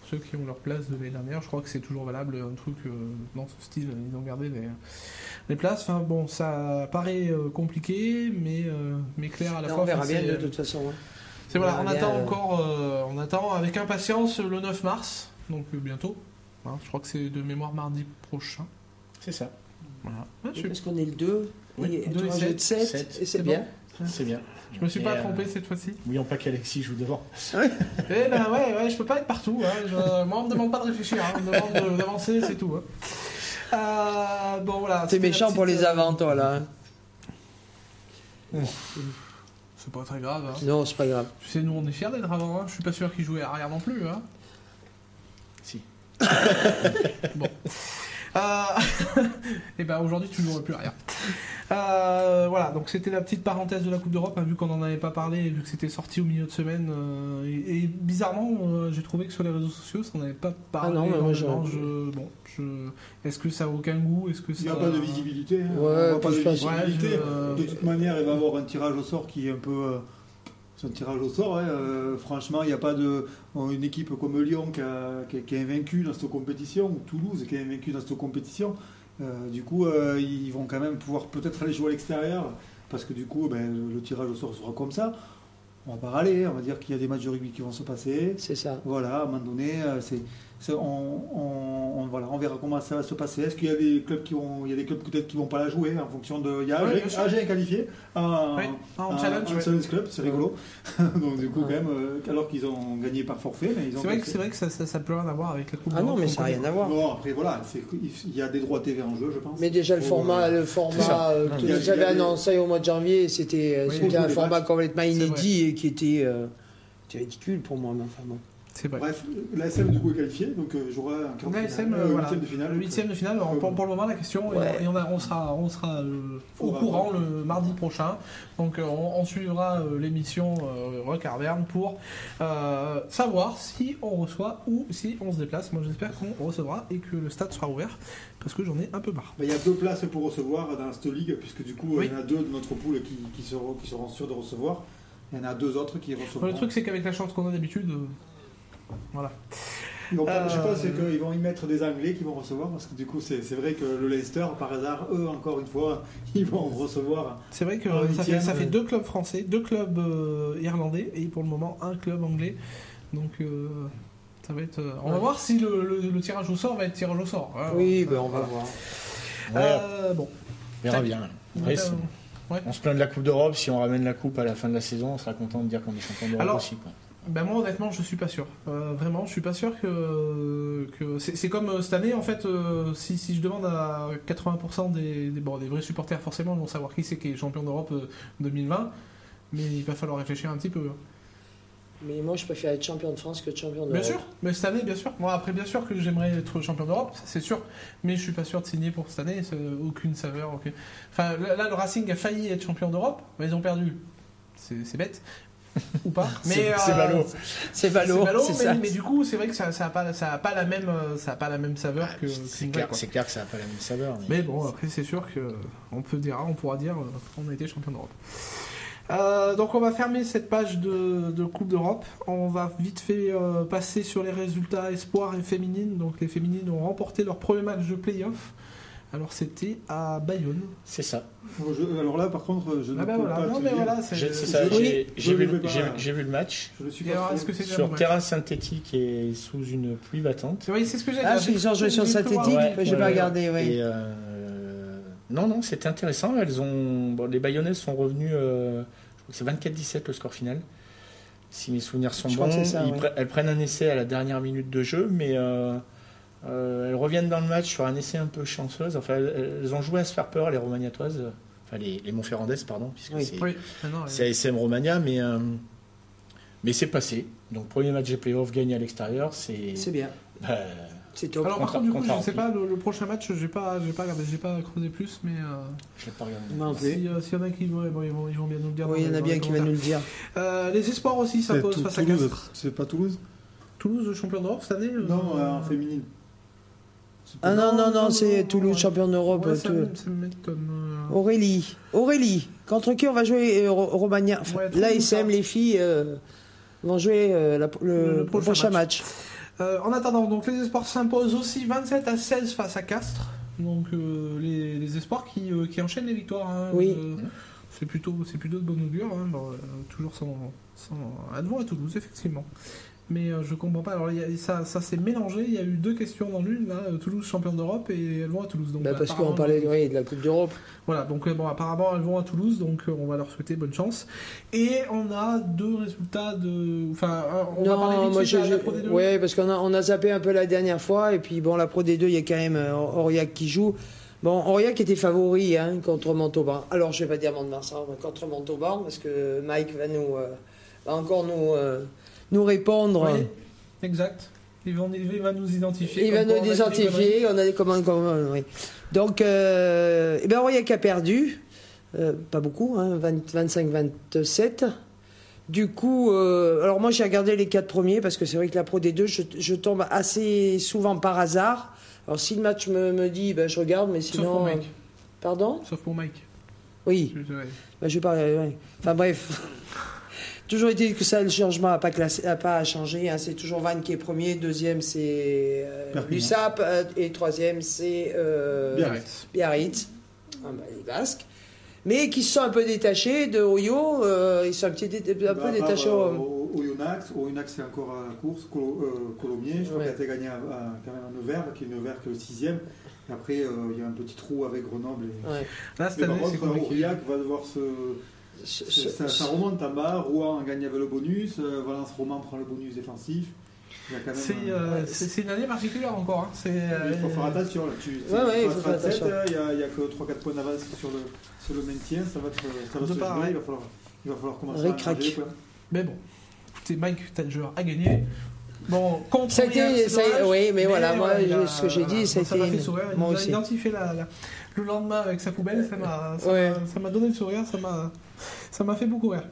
Ceux qui ont leur place de l'année dernière, je crois que c'est toujours valable. Un truc euh, dans ce style, ils ont gardé les, les places. Enfin bon, ça paraît euh, compliqué, mais, euh, mais clair à la Non, fois. on verra bien de toute façon. hein. c'est voilà, On attend encore, euh, on attend avec impatience le 9 mars, donc bientôt. Hein, je crois que c'est de mémoire mardi prochain. C'est ça. Voilà. Ouais, je, suis- Parce qu'on est le 2. Oui, et deux et tu rajoutes sept. 7, Sept. et c'est C'est bien. C'est bien. je me suis Et, pas euh, trompé cette fois-ci. N'oublions pas qu'Alexis joue devant. Eh ben ouais, ouais, je peux pas être partout. Hein. Je- moi, on me demande pas de réfléchir, hein. on me demande de- d'avancer, c'est tout. hein. Euh, bon voilà. T'es méchant pour les euh, avants, toi, là. hein. C'est pas très grave. hein. Non, c'est pas grave. Tu sais, nous on est fiers d'être avant. Hein. Je suis pas sûr qu'ils jouaient arrière non plus. Hein. Si. bon. et ben aujourd'hui tu jouerais plus arrière. Euh, voilà, donc c'était la petite parenthèse de la Coupe d'Europe, hein, vu qu'on n'en avait pas parlé, et vu que c'était sorti au milieu de semaine. euh, et, et bizarrement, euh, j'ai trouvé que sur les réseaux sociaux, ça n'avait pas parlé. Ah non, mais moi, je- je, bon, je, est-ce que ça a aucun goût? Est-ce que Il n'y a pas de visibilité. hein. Ouais, On voit pas de visibilité. Ouais, je- De toute manière, il va y avoir un tirage au sort qui est un peu. C'est un tirage au sort. hein. Euh, franchement, il n'y a pas de. bon, une équipe comme Lyon qui, a- qui- qui est invaincue dans cette compétition, ou Toulouse qui est invaincue dans cette compétition. Euh, du coup, euh, ils vont quand même pouvoir peut-être aller jouer à l'extérieur, parce que du coup, ben, le tirage au sort sera comme ça. On va pas râler, on va dire qu'il y a des matchs de rugby qui vont se passer. C'est ça. Voilà, à un moment donné, c'est- on, on- on- voilà, on verra comment ça va se passer. Est-ce qu'il y a des clubs qui vont, il y a des clubs peut-être qui vont pas la jouer en fonction de, il y a. Agen est qualifié, un, Oui, un- challenge. un ouais. challenge club, c'est rigolo. Donc du coup Ouais. quand même, euh, alors qu'ils ont gagné par forfait, mais ils ont. C'est vrai que c'est vrai que ça, ça, ça peut rien à voir avec la Coupe Ah non, mais ça n'a rien à voir. Bon après voilà, il y a des droits TV en jeu, je pense. Mais déjà, le format, le c'est format euh, que vous avez annoncé au mois de janvier, c'était euh, Oui, un format matchs. complètement inédit et qui était, euh, ridicule pour moi. Mais enfin bon. C'est vrai. Bref, l'ASM du coup est qualifié, donc euh, jouera un quart de L'ASM, finale, euh, voilà. huitième de finale. Le huitième de finale, alors, pour, pour le moment la question, et- Ouais. et on, a- on sera, on sera euh, au courant le mardi prochain. Donc euh, on, on suivra euh, l'émission euh, Rock Arverne pour euh, savoir si on reçoit ou si on se déplace. Moi j'espère qu'on recevra et que le stade sera ouvert parce que j'en ai un peu marre. Il y a deux places pour recevoir dans cette ligue, puisque du coup, Oui. il y en a deux de notre poule qui, qui seront, qui seront sûrs de recevoir. Il y en a deux autres qui recevront. Le truc c'est qu'avec la chance qu'on a d'habitude, euh, voilà. Je Euh, pas, c'est qu'ils vont y mettre des Anglais qui vont recevoir, parce que du coup, c'est vrai que le Leicester, par hasard, eux, encore une fois, ils vont recevoir. C'est vrai que En ça, fait, huitième, ça fait euh. deux clubs français, deux clubs euh, irlandais et pour le moment un club anglais. Donc euh, ça va être. euh, on va voir si le, le- le tirage au sort va être tirage au sort. hein. Oui, ben, on va voir. Ouais, Euh, bon. on verra bien. Après, Euh, on se plaint de la Coupe d'Europe. Si on ramène la Coupe à la fin de la saison, on sera content de dire qu'on est champion d'Europe aussi. Quoi. Ben moi honnêtement je suis pas sûr. Euh, vraiment je suis pas sûr que, que... c'est comme euh, cette année en fait euh, si, si je demande à 80% des, des, bon, des vrais supporters forcément ils vont savoir qui c'est qui est champion d'Europe euh, 2020 mais il va falloir réfléchir un petit peu. Mais moi, je préfère être champion de France que champion d'Europe. Bien sûr, mais cette année bien sûr. Moi après bien sûr que j'aimerais être champion d'Europe, c'est sûr, mais je suis pas sûr de signer pour cette année, c'est aucune saveur. aucune- Enfin là, là, le Racing a failli être champion d'Europe, mais ils ont perdu. C'est bête. Ou pas. Mais, C'est c'est euh. C'est Valo, c'est mais, ça. mais du coup, c'est vrai que ça, ça a pas, ça a pas la même, euh, ça a pas la même saveur que. C'est clair, que ça n'a pas la même saveur. mais- Mais bon, après, c'est sûr que on peut dire, on pourra dire, euh, on a été champion d'Europe. Euh, donc on va fermer cette page de, de Coupe d'Europe. On va vite fait euh, passer sur les résultats espoirs et féminines. Donc les féminines ont remporté leur premier match de play-off. Alors c'était à Bayonne. C'est ça. Je- alors là, par contre, je ne Ah ben peux voilà. pas Non te mais dire. voilà, c'est. J'ai- je- J'ai j'ai je vu, ne vais j'ai- j'ai le match Je ne suis Et pas alors, trop- est-ce que c'est sur terrain synthétique et sous une pluie battante. Oui, c'est ce que j'ai Ah, ont joué sur J'ai synthétique Ouais, mais J'ai ouais, pas ouais. regardé, oui. Et euh, non, non, c'était intéressant. Elles ont, bon, les Bayonnaises sont revenues. euh, je crois que c'est 24-17 le score final. Si mes souvenirs sont Je bons, ça, Ils elles prennent un essai à la dernière minute de jeu, mais euh, euh, elles reviennent dans le match sur un essai un peu chanceuse. Enfin, elles, elles ont joué à se faire peur, les Romagnatoises, enfin les, les Montferrandaises, pardon, puisque Oui. c'est Oui, Ah ASM Romagna, mais, euh, mais c'est passé. Donc, premier match des playoffs gagné à l'extérieur, c'est. C'est bien. bah, C'est top. Alors par Contre- du coup, je sais Arpi. pas, le, le prochain match, j'ai pas, j'ai pas regardé, j'ai pas creusé plus, mais euh, je l'ai pas regardé. Non si, euh, s'il y en a qui vont, bon, ils, vont, ils vont bien nous le dire. Oui, il y en a bien les qui va nous le dire. Euh, les espoirs aussi s'imposent Tou- face à Toulouse. Castres. C'est pas Toulouse? Toulouse, champion d'Europe cette année Non, euh, en féminine. Ah non, non, non, c'est Toulouse, champion d'Europe. Ouais, ça, tout- me- ça m'étonne. euh, Aurélie. Aurélie. Contre qui on va jouer euh, Ro- Romagna? Ouais, L'ASM, ça. les filles euh, vont jouer euh, la- le, Le prochain prochain match. match. En attendant, donc les espoirs s'imposent aussi 27 à 16 face à Castres. Donc les, les espoirs qui, qui enchaînent les victoires. hein. Oui. C'est plutôt, c'est plutôt de bon augure. hein. Toujours sans, sans à Toulouse, effectivement. Mais euh, je comprends pas. Alors il y a- ça, ça s'est mélangé. Il y a eu deux questions dans l'une. Là, euh, Toulouse champion d'Europe et elles vont à Toulouse. Donc, Bah, parce qu'on parlait oui, de la Coupe d'Europe. Voilà, donc euh, bon, apparemment elles vont à Toulouse, donc on va leur souhaiter bonne chance. Et on a deux résultats de. Enfin, on va parler Non, vite moi je. la- la Pro D2. Oui, parce qu'on a, on a zappé un peu la dernière fois. Et puis bon, la Pro D2, il y a quand même Aurillac qui joue. Bon, Aurillac était favori hein, contre Montauban. Alors je vais pas dire Mont-de-Marsan, contre Montauban, parce que Mike va nous. euh, va encore nous, euh, nous répondre. Oui, exact. Il va, il va nous identifier. Il va nous identifier, on a des commandes communes, oui. Donc, euh, eh ben Aurillac a perdu, euh, pas beaucoup, hein, 25-27. Du coup, euh, alors moi j'ai regardé les quatre premiers parce que c'est vrai que la Pro des deux, je, je tombe assez souvent par hasard. Alors si le match me, me dit, ben, je regarde, mais Sauf sinon. pour euh, Mike. Pardon? Sauf pour Mike. Oui, Je- ouais. ben, je vais pas. ouais. Enfin bref. Toujours été que ça, le changement n'a pas, classé- a pas changé. hein. C'est toujours Vannes qui est premier, deuxième c'est euh, l'USAP euh, et troisième c'est euh, Biarritz. Biarritz, Ah, bah, les Basques. Mais qui se sont un peu détachés de Oyo, euh, ils sont un, petit dé- un peu Bah, détachés. euh, au- au c'est encore à la course, Colo- euh, Colomiers, je crois Ouais. qu'il a été gagné à, à- quand même à Nevers, qui est Nevers qui est le sixième. Et après, euh, il y a un petit trou avec Grenoble. Et... Ouais. Là, cette année, c'est contre, compliqué. Aurillac va devoir se. Ce- c'est- ce- Ça, ça remonte en bas, Rouen a gagné avec le bonus, euh, Valence Roman prend le bonus défensif. C'est euh, euh, c'est- c'est une année particulière encore. hein. C'est, euh, il faut faire attention là-dessus. Ouais, ouais, il faut faire 37, attention. Il n'y a, il y a que 3-4 points d'avance sur le, sur le maintien, ça va, être, ça va se part, jouer, ouais. il va falloir, il va falloir commencer Ric-rac. à quoi. Mais bon, écoutez, Mike, t'as le joueur à gagner. Bon, contre Ça a été- ça a- oui, mais voilà, moi, a- ce que j'ai dit, ça a ça m'a été- fait sourire. Il moi nous a aussi. identifié la, la- le lendemain avec sa poubelle, ça m'a ça Ouais. m'a- donné le sourire, ça m'a ça m'a fait beaucoup rire.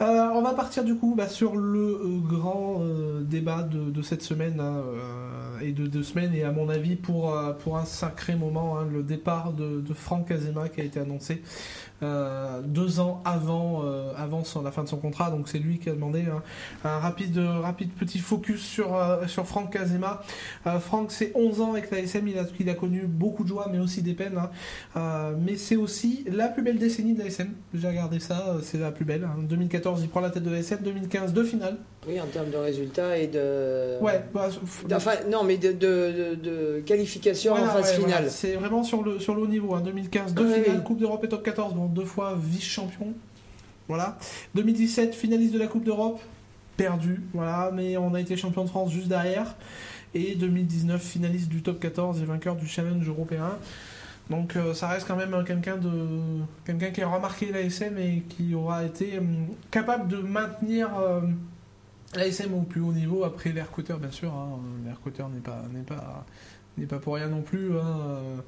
Euh, on va partir du coup bah, sur le euh, grand euh, débat de, de cette semaine hein, euh, et de deux semaines et à mon avis pour, euh, pour un sacré moment, hein, le départ de, de Franck Azema qui a été annoncé deux ans avant, euh, avant son- la fin de son contrat. Donc c'est lui qui a demandé hein, un rapide, rapide petit focus sur, euh, sur Franck Kazema. Euh, Franck, c'est 11 ans avec l'ASM, il a, il a connu beaucoup de joie mais aussi des peines. hein. Euh, mais c'est aussi la plus belle décennie de l'ASM. J'ai regardé ça, euh, c'est la plus belle. hein. 2014, il prend la tête de l'ASM. 2015, deux finales. Oui, en termes de résultats et de. Ouais, bah, Enfin, non, mais de, de, de- qualification Voilà, en phase ouais, finale. voilà. C'est vraiment sur le, sur le haut niveau. hein. 2015, deux Ouais, finales. Coupe d'Europe et top 14, donc deux fois vice-champion. Voilà. 2017, finaliste de la Coupe d'Europe, perdu. Voilà, mais on a été champion de France juste derrière. Et 2019, finaliste du top 14 et vainqueur du challenge européen. Donc euh, ça reste quand même quelqu'un de quelqu'un qui aura marqué l'ASM et qui aura été hum, capable de maintenir euh, l'ASM au plus haut niveau après l'air cutter bien sûr. Hein. L'air cutter n'est pas n'est pas n'est pas pour rien non plus. hein,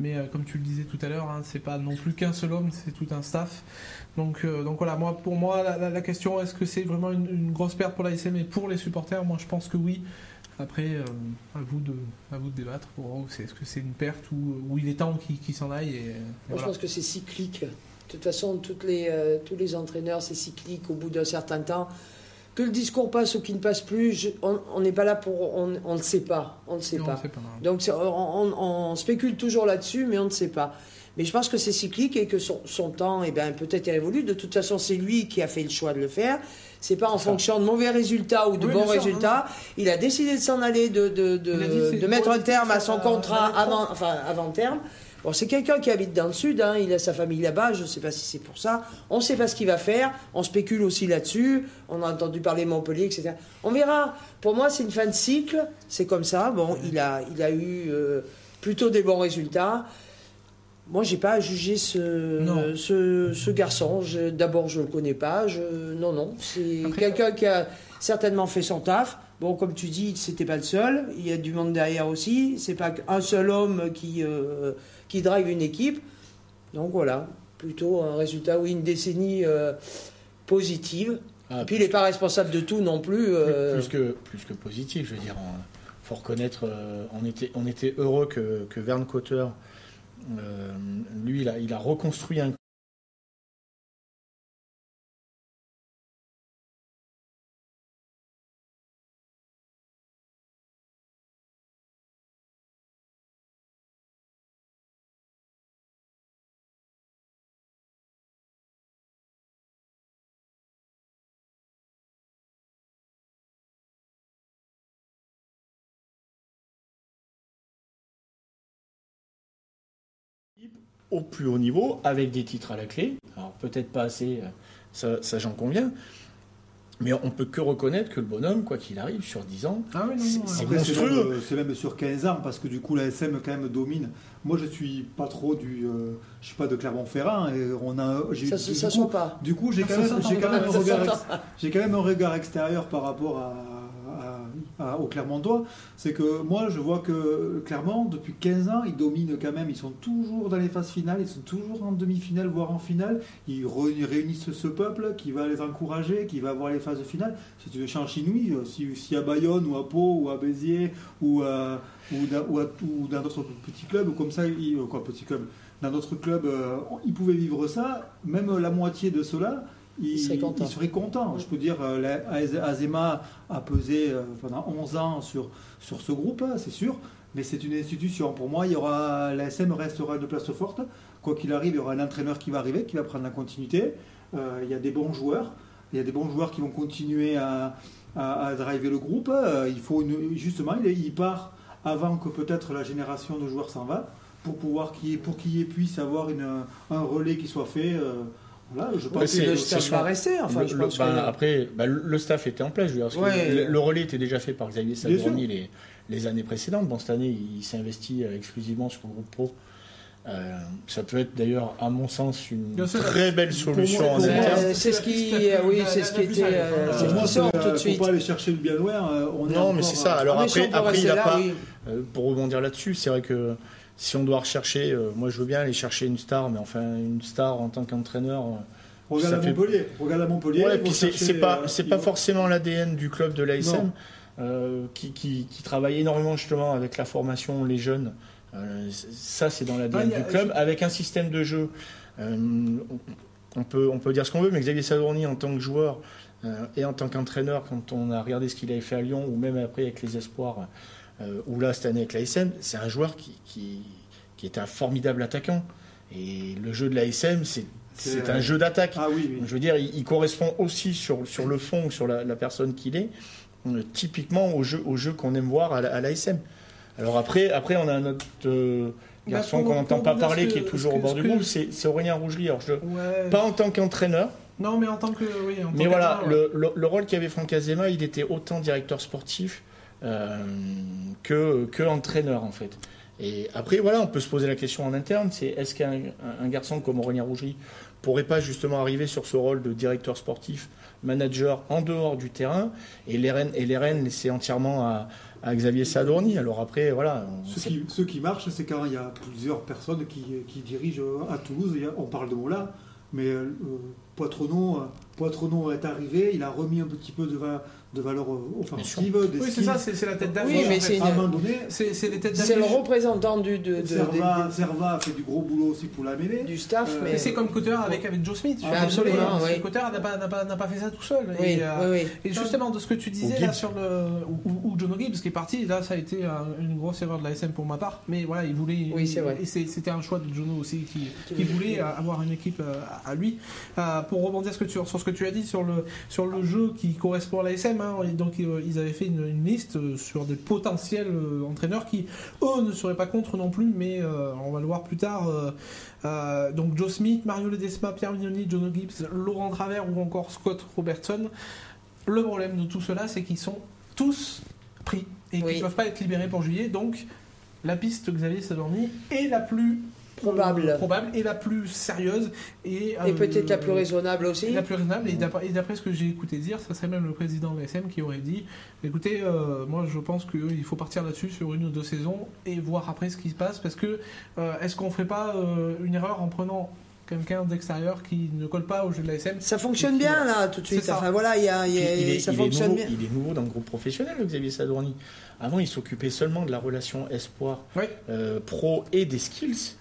Mais euh, comme tu le disais tout à l'heure, hein, c'est pas non plus qu'un seul homme, c'est tout un staff. Donc, euh, donc voilà, moi, pour moi, la, la- la question, est-ce que c'est vraiment une, une grosse perte pour l'ASM et pour les supporters? Moi, je pense que oui. Après, euh, à, vous de, à vous de débattre. pour Est-ce que c'est une perte ou, ou il est temps qu'il s'en aille et, et Moi, voilà. je pense que c'est cyclique. De toute façon, toutes les, tous les entraîneurs, c'est cyclique au bout d'un certain temps. Que le discours passe ou qu'il ne passe plus, je- on n'est pas là pour. On on ne sait pas. On ne sait Non, pas. c'est pas. Donc on, on- on spécule toujours là-dessus, mais on ne sait pas. Mais je pense que c'est cyclique et que son, son temps, eh ben, peut-être évolue. De toute façon, c'est lui qui a fait le choix de le faire. C'est pas en ça. fonction de mauvais résultats ou de Oui, bons sûr, résultats. Il a décidé de s'en aller, de, de, de, de mettre un terme à son contrat avant, enfin, avant terme. Bon, c'est quelqu'un qui habite dans le sud, hein, il a sa famille là-bas, je ne sais pas si c'est pour ça. On ne sait pas ce qu'il va faire, on spécule aussi là-dessus, on a entendu parler Montpellier, etc. On verra. Pour moi, c'est une fin de cycle, c'est comme ça. Bon, il a, il a eu euh, plutôt des bons résultats. Moi, j'ai pas à juger ce, ce, ce garçon. D'abord, je le connais pas. Je, non, non. C'est quelqu'un qui a certainement fait son taf. Bon, comme tu dis, c'était pas le seul. Il y a du monde derrière aussi. C'est pas un seul homme qui, euh, qui drive une équipe. Donc voilà, plutôt un résultat, oui, une décennie euh, positive. Ah, Et puis il n'est pas responsable de tout non plus. plus, euh, plus que, plus que positif, je veux dire. Il faut reconnaître, on, était, on était heureux que, que Verne Cotter, lui, il a, il a reconstruit un au plus haut niveau, avec des titres à la clé. Alors peut-être pas assez, euh, ça, ça j'en conviens. Mais on peut que reconnaître que le bonhomme, quoi qu'il arrive, sur 10 ans, Ah oui, c'est- monstrueux. même, c'est même sur 15 ans, parce que du coup, la SM quand même domine. Moi, je suis pas trop du. euh, je suis pas de Clermont-Ferrand, et on a. ça du ça coup- sent pas. Du coup, quand, quand j'ai quand même un regard extérieur par rapport à, à- au Clermontois. C'est que moi, je vois que Clermont, depuis 15 ans, ils dominent quand même. Ils sont toujours dans les phases finales, ils sont toujours en demi-finale, voire en finale. Ils réunissent ce peuple qui va les encourager, qui va avoir les phases finales. Si tu veux changer inouï, euh, si, si à Bayonne ou à Pau ou à Béziers ou, à- ou, dans- ou à- ou d'autres petits clubs comme ça, ils- euh, quoi, petits clubs, dans d'autres clubs, euh, ils pouvaient vivre ça. Même la moitié de cela, ils seraient contents. Je peux dire, euh, Azema a pesé euh, pendant 11 ans sur, sur ce groupe, hein, c'est sûr. Mais c'est une institution. Pour moi, il y aura, la SM restera une place forte. Quoi qu'il arrive, il y aura un entraîneur qui va arriver, qui va prendre la continuité. Euh, il y a des bons joueurs. Il y a des bons joueurs qui vont continuer à, à, à driver le groupe. Il faut une- justement, il, il part avant que peut-être la génération de joueurs s'en va, pour pouvoir qu'il pour qu'il y puisse avoir une, un relais qui soit fait. euh, voilà, je pense que le staff son- va rester. Enfin, Le- je le- pense ben, que- Après, ben, le staff était en place. Je veux dire, parce que Ouais. le, le relais était déjà fait par Xavier Sabroni les, les années précédentes. Bon, cette année, il s'est investi euh, exclusivement sur le groupe pro. Euh, ça peut être d'ailleurs, à mon sens, une très belle solution moi- en interne. C'est ce qui, oui, c'est ce qui était, euh, c'est Pour ce qui sort tout de faut suite. pas aller chercher le bien loin. euh, on Non, mais c'est ça. euh, Alors après, après il a là, pas. oui. pour rebondir là-dessus, c'est vrai que si on doit rechercher, euh, moi je veux bien aller chercher une star, mais enfin une star en tant qu'entraîneur. euh, Regarde à fait- Montpellier. Regarde à Montpellier. Ouais, puis c'est chercher, pas euh, c'est ils pas vont- forcément l'ADN du club de l'ASM qui, qui, qui travaille énormément justement avec la formation les jeunes. Ça c'est dans l'ADN du club avec un système de jeu on, peut, on peut dire ce qu'on veut, mais Xavier Sadourny, en tant que joueur et en tant qu'entraîneur, quand on a regardé ce qu'il avait fait à Lyon, ou même après avec les Espoirs, euh, ou là cette année avec l'ASM, c'est un joueur qui, qui, qui est un formidable attaquant. Et le jeu de l'ASM, c'est c'est un jeu d'attaque. Ah oui, oui. Je veux dire, il, il correspond aussi sur, sur le fond, sur la, la personne qu'il est, euh, typiquement au jeu, au jeu qu'on aime voir à, la- à l'ASM. Alors après, après, on a un autre euh, garçon Bah, pour- qu'on n'entend pas parler, qui est toujours au bord du groupe, c'est c'est Aurélien Rougerie. Alors, je, Ouais. pas en tant qu'entraîneur, Non, mais en tant que. Oui, en tant mais voilà, ouais. le, le- le rôle qu'avait Franck Azema, il était autant directeur sportif euh, que, que entraîneur en fait. Et après, voilà, on peut se poser la question en interne, c'est est-ce qu'un un- un garçon comme Aurélien Rougerie pourrait pas justement arriver sur ce rôle de directeur sportif, manager en dehors du terrain, et les rênes, et les laisser entièrement à, à Xavier Sadorni. Alors après, voilà. Ce qui, ce qui marche, c'est quand il y a plusieurs personnes qui, qui dirigent à Toulouse. On parle de Mola, mais euh, Poitrenon, euh, Poitrenon est arrivé. Il a remis un petit peu de, va- de valeur euh, offensive. Des Oui, c'est ça, c'est c'est la tête d'affiche. Oui, mais c'est À un une- moment donné, C'est c'est les têtes C'est le représentant du, de, de- Serva, de- Serva a fait du gros boulot aussi pour la mêlée. du staff, Euh, mais. Et c'est comme Cotter avec, avec Joe Smith. Ah, absolument, oui. Cotter n'a pas, n'a pas, n'a pas fait ça tout seul. Oui, Et, euh, oui, oui. Et justement, de ce que tu disais Ou là Gibbs. sur le. Ou, John Gibbs qui est parti, là ça a été un- une grosse erreur de la SM pour ma part. Mais voilà, il voulait. Oui, c'est vrai. Et c'est- c'était un choix de Jono aussi qui, Qui voulait- euh, avoir une équipe euh, à lui. Euh, pour rebondir sur ce que tu as dit sur le, sur le jeu qui correspond à la SM, hein, et donc euh, ils avaient fait une, une liste euh, sur des potentiels euh, entraîneurs qui, eux, ne seraient pas contre non plus, mais euh, on va le voir plus tard. euh, donc Joe Smith, Mario Ledesma, Pierre Mignoni, John Gibbs, Laurent Travers ou encore Scott Robertson. Le problème de tout cela, c'est qu'ils sont tous pris et Oui. qu'ils ne peuvent pas être libérés pour juillet. Donc, la piste Xavier Sadorni est la plus Probable. probable et la plus sérieuse et, Et euh, peut-être la plus raisonnable aussi. la plus raisonnable. Et d'après, et d'après ce que j'ai écouté dire, ça serait même le président de l'ASM qui aurait dit écoutez, euh, moi je pense qu'il faut partir là-dessus sur une ou deux saisons et voir après ce qui se passe. Parce que euh, est-ce qu'on ferait pas euh, une erreur en prenant quelqu'un d'extérieur qui ne colle pas au jeu de l'ASM Ça fonctionne bien là tout de suite. Enfin voilà, il y a, il y a- Puis il est, ça il est fonctionne nouveau, bien. il est nouveau dans le groupe professionnel, le Xavier Sadourny. Avant, il s'occupait seulement de la relation espoir Oui. euh, pro et des skills.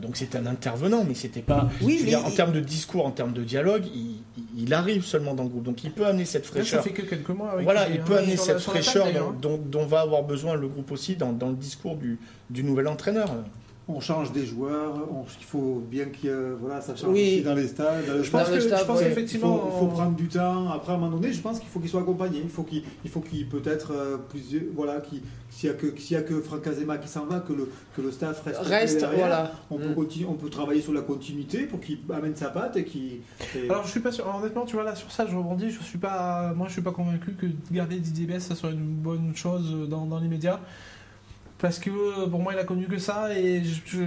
Donc c'est un intervenant, mais c'était pas. Oui, je veux mais dire, en termes de discours, en termes de dialogue, il, il arrive seulement dans le groupe. Donc il peut amener cette Là, ça fraîcheur. fait que quelques mois. avec Voilà, il peut amener cette table, fraîcheur dont, hein. dont- dont va avoir besoin le groupe aussi dans, dans le discours du, du nouvel entraîneur. On change des joueurs. on- il faut bien ait- voilà, ça change Oui. aussi dans les stades. Je pense que- je ouais. Qu'effectivement. faut, il faut prendre du temps. Après, à un moment donné, je pense qu'il faut qu'il soit accompagné. Il faut qu'il, il faut qu'il peut-être euh, plusieurs, voilà, qu'il- s'il y a que, s'il y a que Franck Azema qui s'en va, que le, que le staff reste. Reste, derrière. voilà. On peut, Mm. on peut travailler sur la continuité pour qu'il amène sa patte et qu'il. et- Alors je suis pas sûr. alors, honnêtement, tu vois là sur ça, je rebondis. Je suis pas, moi, je suis pas convaincu que garder Didier Bess, ça soit une bonne chose dans, dans les médias. Parce que euh, pour moi, il a connu que ça et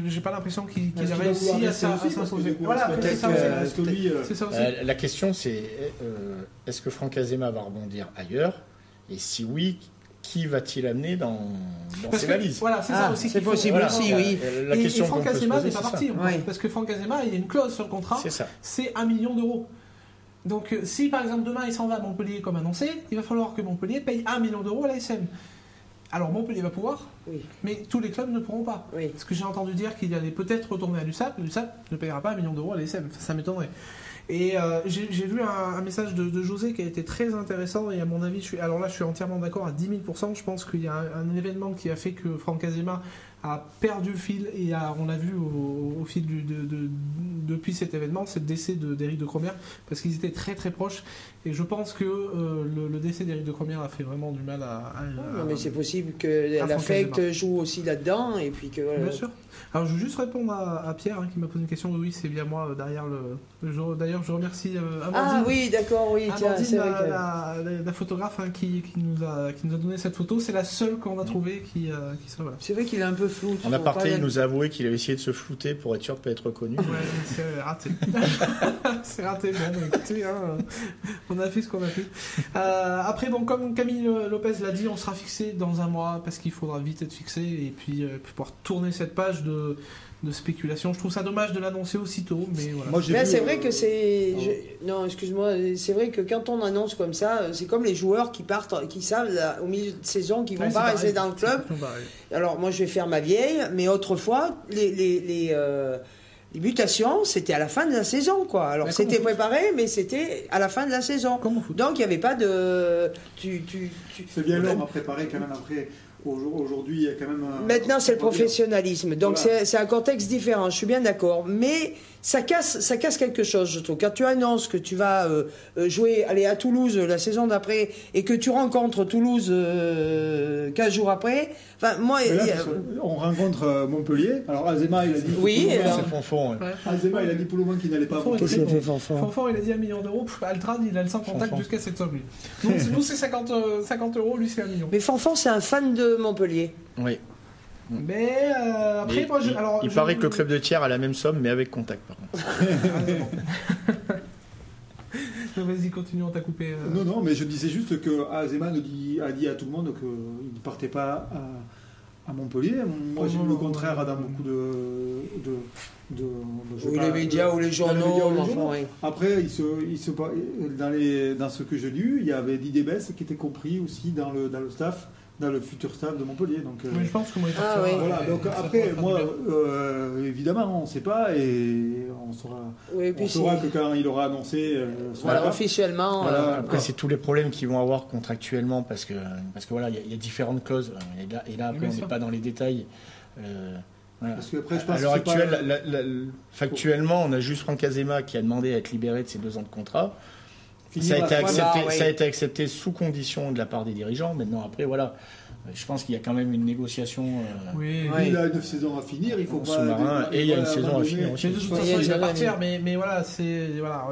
j'ai pas l'impression qu'il Est-ce a réussi à s'imposer. Voilà, c'est ça euh, ça aussi. Euh, la question c'est euh, est-ce que Franck Azema va rebondir ailleurs Et si oui, qui va-t-il amener dans, dans ses que, valises? voilà, c'est Ah, ça aussi. c'est possible voilà. aussi, oui. Euh, La et, question et Franck qu'on peut se Azema n'est pas parti. encore. Ouais. Parce que Franck Azema, il y a une clause sur le contrat. C'est ça. c'est un million d'euros. Donc si par exemple demain il s'en va à Montpellier comme annoncé, il va falloir que Montpellier paye un million d'euros à la SM. Alors Montpellier va pouvoir, Oui. mais tous les clubs ne pourront pas. Oui. Parce que j'ai entendu dire qu'il allait peut-être retourner à l'USAP, l'USAP ne payera pas un million d'euros à l'ASM, ça, m'étonnerait. Et euh, j'ai j'ai vu un, un message de, de José qui a été très intéressant et à mon avis, je suis, alors là je suis entièrement d'accord à 10 000%, je pense qu'il y a un, un événement qui a fait que Franck Azema a perdu le fil et a- on l'a vu au, au fil du, de, de- depuis cet événement, c'est le décès de- d'Éric de Cromière parce qu'ils étaient très très proches et je pense que euh, le, le décès d'Éric de Cromière a fait vraiment du mal à... à- mais c'est possible que Ah, l'affect joue aussi là-dedans et puis que. voilà. Bien sûr. Alors je veux juste répondre à, à Pierre hein, qui m'a posé une question. Oui, c'est bien moi euh, derrière le. D'ailleurs, je remercie euh, Amandine. Ah oui, d'accord, oui, tiens, Amandine, c'est vrai la, que. la- la- la photographe hein, qui, qui nous a, qui nous a donné cette photo, c'est la seule qu'on a trouvée qui, euh, qui voilà. C'est vrai qu'il est un peu flou. En aparté, il nous a avoué qu'il avait essayé de se flouter pour être sûr de ne pas être reconnu. Ouais, c'est raté. c'est raté. Bon, écoutez, hein, on a fait ce qu'on a fait. Euh, après, bon, comme Camille Lopez l'a dit, on sera fixé dans un mois parce qu'il faudra vite être fixé et puis euh, pouvoir tourner cette page de, de spéculation. Je trouve ça dommage de l'annoncer aussitôt, mais voilà. Moi, Là, c'est euh, vrai que c'est. euh, je- Non, excuse-moi, c'est vrai que quand on annonce comme ça, c'est comme les joueurs qui partent, qui savent là, au milieu de saison qu'ils vont Ouais, pas rester dans le club. Alors moi je vais faire ma vieille, mais autrefois les, les, les, euh, Les mutations, c'était à la fin de la saison, quoi. Alors c'était préparé, mais c'était à la fin de la saison. Donc il n'y avait pas de. Tu, tu, tu- C'est bien long à préparer quand même après. Au- Aujourd'hui, il y a quand même. un- Maintenant, c'est le professionnalisme. Donc, Voilà. c'est un contexte différent, je suis bien d'accord. Mais ça casse, ça casse quelque chose, je trouve. Quand tu annonces que tu vas euh, euh, jouer aller à Toulouse la saison d'après et que tu rencontres Toulouse euh, 15 jours après, enfin, moi. Là, il on rencontre euh, Montpellier. Alors Azema, il a dit. Oui, C'est Fonfon, ouais. Ouais. Azema, il a dit pour le moment qu'il n'allait pas. A fait, Fanfan Fanfan, il a dit un million d'euros. Altran, il a le sans contact jusqu'à cette somme. lui. Nous, c'est- nous, c'est 50, euh, 50 euros, lui, c'est un million. Mais Fanfan, c'est un fan de Montpellier. Oui. Mais euh, après, moi, je, il, alors, il je- paraît que le club de tiers a la même somme, mais avec contact, par contre. Ah, Vas-y, continue, on t'a coupé. euh. Non, non, mais je disais juste que Azema dit, a dit à tout le monde qu'il ne partait pas à, à Montpellier. Moi, j'ai vu le contraire dans beaucoup de. de, de- Ou les médias, de- ou les journaux, médias ou les enfin, journaux. oui. Après, il se, il se, dans, les, dans ce que j'ai lu, il y avait Didier Bess qui était compris aussi dans le, dans le staff, dans le futur staff de Montpellier. Donc, euh, Mais je pense que moi, il Ah, partira. oui. voilà, donc ça après, moi, euh, évidemment, on ne sait pas et on saura, Oui, et on puis saura c'est- que quand il aura annoncé euh, son voilà, officiellement. Voilà. euh, Après, c'est tous les problèmes qu'ils vont avoir contractuellement parce que, parce que voilà, il y a- il y, a différentes clauses. Et là, et là, après, on n'est pas dans les détails. Euh, voilà. Parce que après, je pense à l'heure actuelle, pas- la- la- la- factuellement, on a juste Franck Azema qui a demandé à être libéré de ses deux ans de contrat. Ça a, été accepté, Ah, oui. ça a été accepté sous condition de la part des dirigeants. Maintenant, après, voilà, euh, je pense qu'il y a quand même une négociation. euh, Oui. Ouais. Il a une saison à finir, il faut pas. sous-marin, et il y a une saison à finir aussi. Mais de toute façon, il va partir, mais, mais voilà, c'est voilà,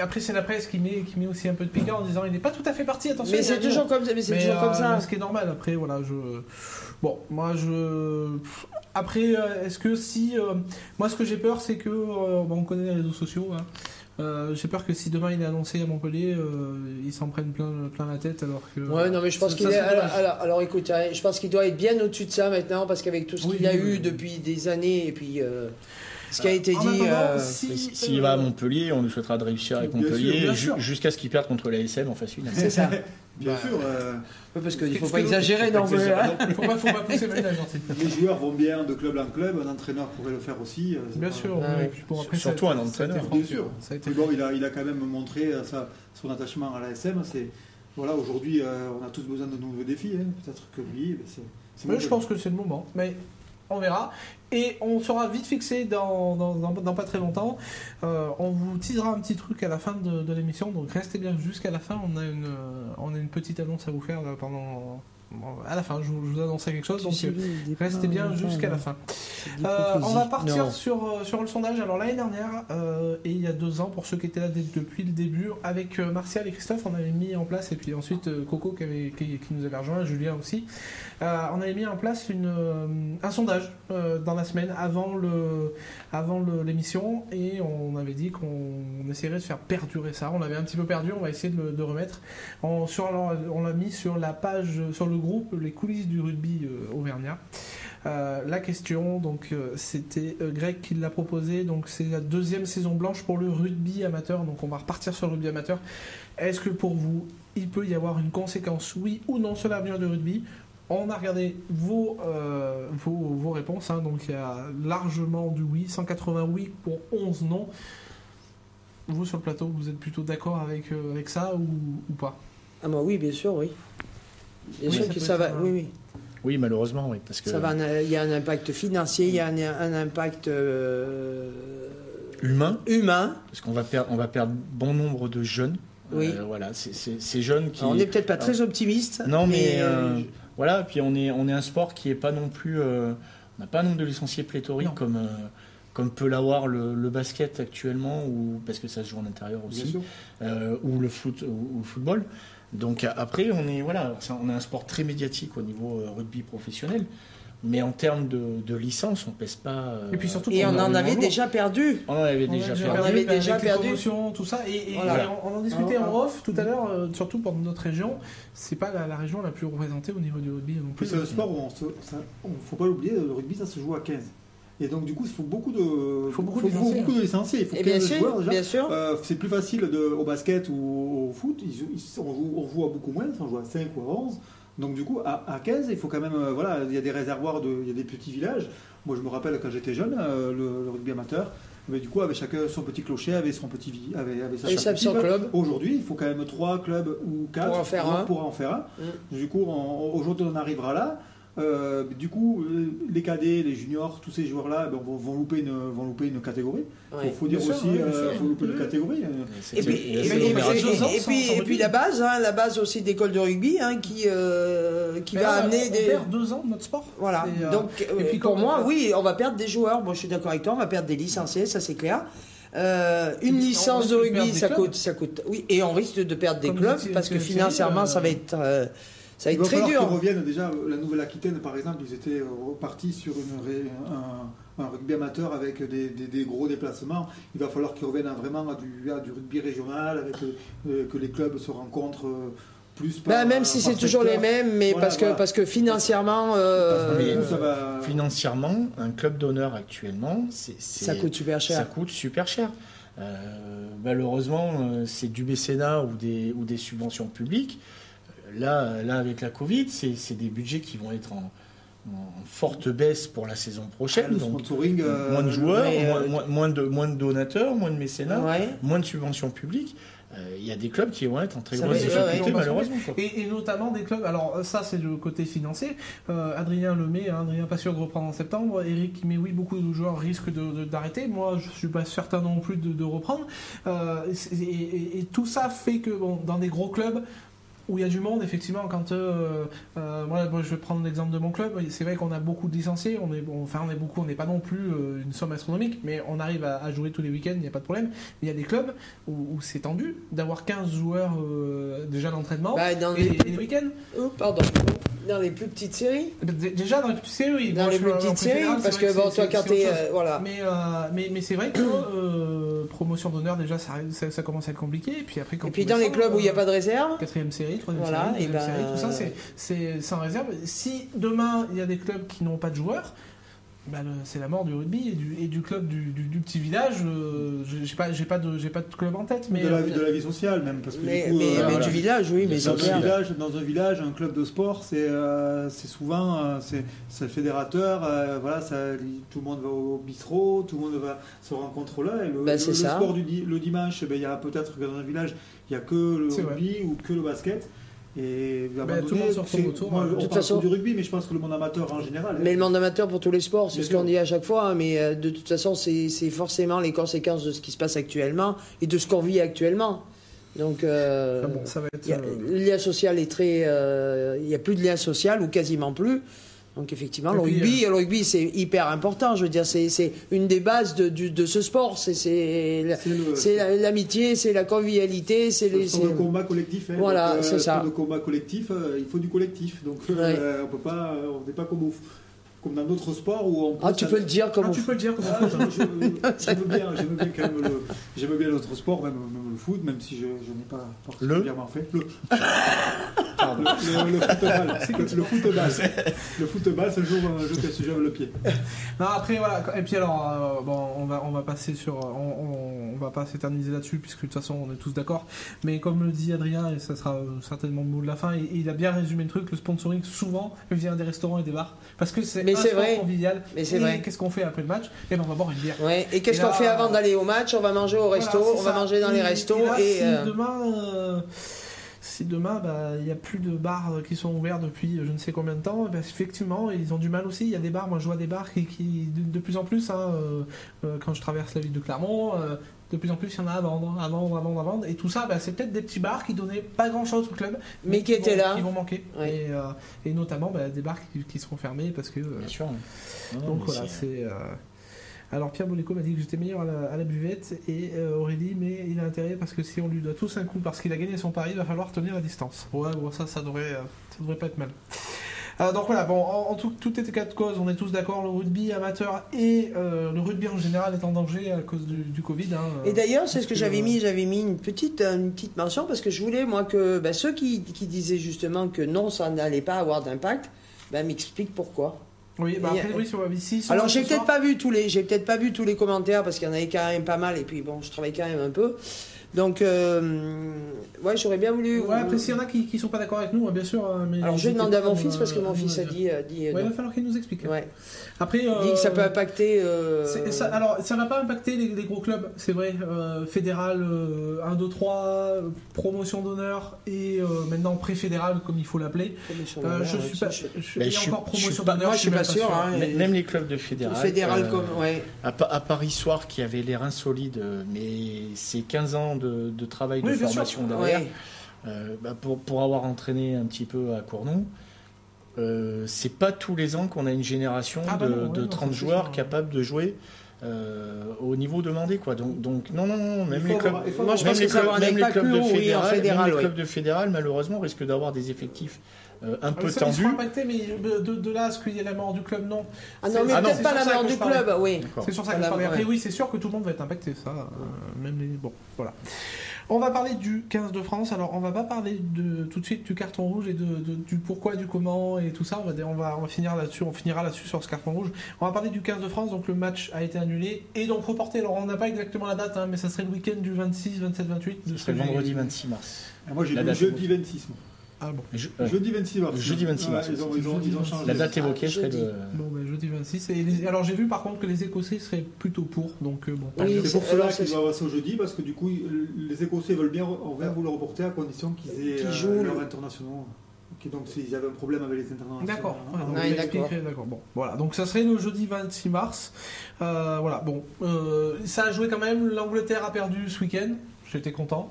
après c'est la presse qui met qui met aussi un peu de piquant en disant il n'est pas tout à fait parti. Attention. Mais c'est toujours comme ça. Mais c'est Mais, toujours euh, comme ça. Ce qui est normal. Après, voilà, je. Bon, moi, je. Après, euh, est-ce que si. euh, Moi, ce que j'ai peur, c'est que. euh, bon, on connaît les réseaux sociaux. hein. Euh, j'ai peur que si demain il est annoncé à Montpellier, euh, ils s'en prennent plein, plein la tête alors que. Ouais, non, mais je pense qu'il est. Alors, alors, alors, écoute, hein, je pense qu'il doit être bien au-dessus de ça maintenant, parce qu'avec tout ce Oui, qu'il a oui, eu oui. depuis des années, et puis euh, ce qui a été dit. euh, si, si- S'il euh, va à Montpellier, on nous souhaitera de réussir avec Montpellier jusqu'à ce qu'ils perdent contre la SM en phase une. C'est ça. Bien Bah, sûr, euh, Parce qu'il ne faut pas exagérer non plus. hein. Faut pas, faut pas pousser gentil. les joueurs vont bien de club en club, un entraîneur pourrait le faire aussi. Bien sûr. Ouais. après, Surtout un entraîneur. Bien sûr. Mais bon, il a, il a quand même montré euh, sa- son attachement à la SM. C'est voilà, aujourd'hui, euh, on a tous besoin de nouveaux défis. hein. Peut-être que lui, ben, c'est. je pense que c'est le moment. Mais on verra. Et on sera vite fixé dans, dans, dans- dans pas très longtemps. Euh, on vous teasera un petit truc à la fin de, de l'émission. Donc restez bien jusqu'à la fin. On a une, euh, on a une petite annonce à vous faire là, pendant. bon, À la fin, je vous, je vous annoncerai quelque chose. Donc euh, restez bien jusqu'à la fin. Euh, on va partir Non. sur, euh, sur le sondage. Alors l'année dernière, euh, et il y a deux ans, pour ceux qui étaient là depuis le début, avec euh, Martial et Christophe, on avait mis en place, et puis ensuite euh, Coco qui, avait- qui, qui nous avait rejoint, Julien aussi, euh, on avait mis en place euh, un sondage euh, dans la semaine avant l'émission, et on avait dit qu'on essaierait de faire perdurer ça. On l'avait un petit peu perdu, on va essayer de le remettre. On, l'a mis sur la page, sur le groupe Les coulisses du rugby euh, auvergnat. Euh, la question, donc euh, c'était euh, Greg qui l'a proposé, donc c'est la deuxième saison blanche pour le rugby amateur, donc on va repartir sur le rugby amateur. Est-ce que pour vous, il peut y avoir une conséquence, oui ou non, sur l'avenir du rugby? On a regardé vos, euh, vos, vos réponses, hein, donc il y a largement du oui, 180 oui pour 11 non. Vous sur le plateau, vous êtes plutôt d'accord avec, euh, avec ça ou, ou pas? Ah, bah oui, bien sûr, oui. Bien Oui, sûr ça que ça va. un- Oui, oui. Oui, malheureusement, oui, parce que Ça va, il y a un impact financier, il y a un, un impact euh, humain, humain. parce qu'on va perdre, on va perdre bon nombre de jeunes. Oui. Euh, voilà, c'est- c'est ces jeunes qui. Alors, on n'est peut-être pas très optimiste. Non, mais, euh, euh, voilà, puis on est, on est un sport qui est pas non plus. euh, on n'a pas un nombre de licenciés pléthorique Non. comme, euh, comme peut l'avoir le, le basket actuellement, ou, parce que ça se joue en intérieur aussi, euh, ou, le foot, ou, ou le football. Donc après, on est, voilà, on a un sport très médiatique au niveau rugby professionnel, mais en termes de, de licence, on pèse pas. euh, Et puis surtout, et on en énormément avait déjà perdu. On en avait On déjà perdu. On avait déjà avec les perdu. promotions, tout ça. Et, et- Voilà. et on, on en discutait Alors, en off tout à l'heure, euh, surtout pour notre région. C'est pas la, la région la plus représentée au niveau du rugby non plus. c'est un sport où on ne faut pas l'oublier, le rugby ça se joue à 15. Et donc, du coup, il faut beaucoup de, faut beaucoup faut de licenciés. beaucoup de licenciés. Il faut Et 15 bien sûr, joueurs déjà. bien sûr. Euh, c'est plus facile de, au basket ou au foot. Ils- ils- on, joue, on joue à beaucoup moins, on joue à 5 ou à 11. Donc du coup, à, à 15, il faut quand même... euh, voilà, il y a des réservoirs, de, il y a des petits villages. Moi, je me rappelle quand j'étais jeune, euh, le, le rugby amateur, mais du coup, avec chacun son petit clocher, avait son petit... Avait, avait sa Et chaque club. Aujourd'hui, il faut quand même 3 clubs ou 4 Pour en faire un. pour en faire un. Mm. Du coup, aujourd'hui, on en arrivera là. Euh, du coup, euh, les cadets, les juniors, tous ces joueurs-là ben, vont, vont louper une, vont louper une catégorie. Il Ouais. faut dire Bien aussi, euh, sûr. faut louper une catégorie. euh. Et puis, la base, hein, la base aussi d'école de rugby hein, qui, euh, qui Mais va là, amener on des. perd deux ans de notre sport. Voilà. Euh, Donc, et euh, puis pour moi, oui, on va perdre des joueurs. Moi, je suis d'accord avec toi, on va perdre des licenciés, ça c'est clair. Euh, une on licence de rugby, ça clubs. coûte, ça coûte. Oui, et on risque de perdre des Comme clubs parce que financièrement, euh, ça va être, euh, ça va Il être va très falloir dur. qu'ils reviennent déjà. La Nouvelle-Aquitaine, par exemple, ils étaient euh, repartis sur une ré- un, un rugby amateur avec des, des- des gros déplacements. Il va falloir qu'ils reviennent à vraiment à du, à du rugby régional, avec euh, que les clubs se rencontrent euh, plus. Bah, même si c'est toujours les mêmes, mais Voilà, parce, que, voilà. parce que financièrement, euh, Mais, ça va. Financièrement, un club d'honneur actuellement, c'est, c'est- ça coûte super ça cher. coûte super cher. Euh, malheureusement, euh, c'est du mécénat ou des, ou des subventions publiques. Là, là avec la Covid, c'est, des budgets qui vont être en, en forte baisse pour la saison prochaine. le donc, sponsoring. euh, moins de joueurs, euh, moins, moins- moins de, moins de donateurs, moins de mécénat, Ouais. moins de subventions publiques. Euh, Il y a des clubs qui vont être en très grosse difficulté, malheureusement. Et, et notamment des clubs, alors ça c'est le côté financier, Euh, Adrien Lemay, hein, Adrien pas sûr de reprendre en septembre, Eric mais oui beaucoup de joueurs risquent de- de- d'arrêter, moi je suis pas certain non plus de, de reprendre, Euh, et, c'est- et- et- et tout ça fait que bon, dans des gros clubs, où il y a du monde, effectivement, quand euh, euh, moi, je vais prendre l'exemple de mon club, c'est vrai qu'on a beaucoup de licenciés, on est, bon, enfin on est beaucoup, on n'est pas non plus euh, une somme astronomique, mais on arrive à, à jouer tous les week-ends, il n'y a pas de problème. Mais il y a des clubs où, où c'est tendu d'avoir 15 joueurs déjà d'entraînement Bah, dans et, les, et les week-ends. oh, pardon. Dans les plus petites séries. Déjà dans les petites séries, Dans moi, les plus petites séries, parce que bon, toi, quand t'es. voilà. Mais, mais, mais c'est vrai que promotion d'honneur, déjà, ça, ça, ça commence à être compliqué. Et puis après, quand Et puis dans les clubs où il n'y a pas de réserve, Quatrième série, troisième Voilà, série, deuxième ben, série, tout ça, c'est- c'est sans réserve. Si demain il y a des clubs qui n'ont pas de joueurs, bah, c'est la mort du rugby et du, et du club du, du- du petit village. euh, j'ai pas, j'ai pas de, j'ai pas de club en tête, mais de, la, euh, de la vie sociale même parce que mais, du coup, mais- euh, mais voilà. du village, oui, mais dans un, village, dans un village, un club de sport, c'est euh, c'est souvent euh, c'est c'est le fédérateur. euh, voilà, ça, tout le monde va au bistrot, tout le monde va se rencontre là. Et le, Bah, le- le sport du le dimanche, ben, il y a peut-être que dans un village, il n'y a que le rugby ou que le basket. Et à Ben, tout le monde se retrouve c'est- autour, moi, hein. on De toute parle façon- du rugby, mais je pense que le monde amateur en général. Mais le monde amateur pour tous les sports, c'est ce qu'on dit à chaque fois, hein, mais euh, de toute façon, c'est forcément les conséquences de ce qui se passe actuellement et de ce qu'on vit actuellement. Donc, euh, enfin bon, ça va être. il y a- euh, le lien social est très. euh, Il n'y a plus de lien social ou quasiment plus. Donc, effectivement, le rugby, le rugby c'est hyper important. Je veux dire, c'est une des bases de, de ce sport. C'est- l'amitié, c'est la convivialité, c'est le c'est- combat collectif. hein. Voilà, euh, c'est ça. Le combat collectif, euh, il faut du collectif. Donc euh, on peut pas, euh, on n'est pas comme, au- comme dans d'autres sports où on. Ah, tu peux le dire comme. ah, tu peux le dire comme Ah, je- je- J'aime bien, j'aime bien quand même le, j'aime bien l'autre sport, même, même le foot, même si je, je n'ai pas particulièrement fait. Le, Pardon. le, le football, le, le football, le football, c'est un jour un jeu qui se joue le pied. Non, après, voilà. Et puis alors, euh, bon, on va, on va passer sur. On, on, on va pas s'éterniser là-dessus, puisque de toute façon, on est tous d'accord. Mais comme le dit Adrien, et ça sera euh, certainement le mot de la fin, et, il a bien résumé le truc, le sponsoring, souvent, vient des restaurants et des bars. Parce que c'est c'est vrai. convivial. Mais c'est vrai. Qu'est-ce qu'on fait après le match? Eh ben, on va boire une bière. Ouais. Et qu'est-ce qu'on fait avant d'aller au match? On va manger au resto, Voilà, on va manger dans les restos Et, là, et. euh, demain. euh, si demain, bah, il n'y a plus de bars qui sont ouverts depuis je ne sais combien de temps, bah, effectivement, ils ont du mal aussi. Il y a des bars, moi je vois des bars qui, qui de, de plus en plus, hein, euh, euh, quand je traverse la ville de Clermont, euh, de plus en plus il y en a à vendre, à vendre, à vendre, à vendre. Et tout ça, bah, c'est peut-être des petits bars qui donnaient pas grand chose au club, Mais qui étaient vont- là. Qui vont manquer. Ouais. Et, euh, et notamment bah, des bars qui, qui seront fermés parce que. euh, Bien sûr. Non, donc voilà, c'est- c'est. euh, Alors Pierre Boléco m'a dit que j'étais meilleur à la, à la buvette et euh, Aurélie, mais il a intérêt parce que si on lui doit tous un coup parce qu'il a gagné son pari, il va falloir tenir la distance. Ouais, bon, ça, ça devrait, euh, ça devrait pas être mal. Euh, donc voilà, bon, en, en tout, tout est cas de cause, on est tous d'accord, le rugby amateur et euh, le rugby en général est en danger à cause du, du Covid. hein, euh, Et d'ailleurs, c'est ce que j'avais euh, mis. J'avais mis une petite, une petite mention parce que je voulais, moi, que bah, ceux qui, qui disaient justement que non, ça n'allait pas avoir d'impact, bah, m'expliquent pourquoi. Oui, bah après, oui, sur ici. sur Alors j'ai peut-être pas vu tous les, j'ai peut-être pas vu tous les commentaires parce qu'il y en avait quand même pas mal et puis bon, je travaille quand même un peu. Donc euh, ouais, j'aurais bien voulu. Ouais, après, s'il y en a qui, qui sont pas d'accord avec nous, hein, bien sûr. hein, Mais Alors je vais demander à mon fils parce que euh, mon fils a dit, a dit, euh, Ouais, il va falloir qu'il nous explique. Ouais. Après, Il dit que ça euh, peut impacter. euh, ça- alors, ça va pas impacter les, les gros clubs, c'est vrai. Euh, fédéral, euh, 1, 2, 3, euh, promotion d'honneur et euh, maintenant pré-fédéral, comme il faut l'appeler. Euh, je suis pas. je- suis- encore je suis pas- d'honneur, moi, je suis même pas sûr, hein. sûr. Même les clubs de fédéral. Fédéral euh, comme. Ouais. À, à Paris Soir, qui avait les reins solides, euh, mais c'est 15 ans de, de travail de Oui, formation derrière, Ouais. euh, bah, pour, pour avoir entraîné un petit peu à Cournon, euh, c'est pas tous les ans qu'on a une génération Ah bah de, non, ouais, de non, 30 ça, c'est joueurs sûr. capables de jouer euh, au niveau demandé. Quoi. Donc, donc non, non, non, même les clubs. même les clubs de fédéral, malheureusement, risquent d'avoir des effectifs euh, un Ah, peu ça, ils impactés, mais de, de- là à ce qu'il y ait la mort du club, non. Ah C'est- non, mais Ah peut-être c'est pas sur la ça mort que du je parlais. club, oui. C'est sur ça que je parlais. Après, oui, c'est sûr que tout le monde va être impacté, ça. euh, même les. Bon, voilà. On va parler du 15 de France. Alors, on va pas parler de, tout de suite du carton rouge et de, de- du pourquoi, du comment et tout ça. On va, on va, on va finir là-dessus. On finira là-dessus sur ce carton rouge. On va parler du 15 de France. Donc, le match a été annulé et donc reporté. Alors, on n'a pas exactement la date, hein, mais ça serait le week-end du 26, 27, 28. de Ce serait le vendredi 26 mars. Ah, Moi j'ai date jeudi évoquée. 26. moi. Ah bon. Je- euh, Jeudi 26 mars. Jeudi 26 mars, Ouais, Ils ont, ils ont, jeudi ils ont 26. changé. la date évoquée Ah, serait le. Bon, ben, jeudi 26. Et les- alors, j'ai vu par contre que les Écossais seraient plutôt pour. Donc, euh, bon. Oui. C'est pour cela qu'ils doivent passer au jeudi, parce que du coup, les Écossais veulent bien, va vous le reporter à condition qu'ils aient Qu'ils euh, leurs le- internationaux. Ok, donc s'ils avaient un problème avec les internationaux. D'accord. Voilà, donc Ouais, d'accord. Bon, voilà. Donc ça serait le jeudi 26 mars. Euh, voilà. Bon, euh, ça a joué quand même. L'Angleterre a perdu ce week-end. J'étais content.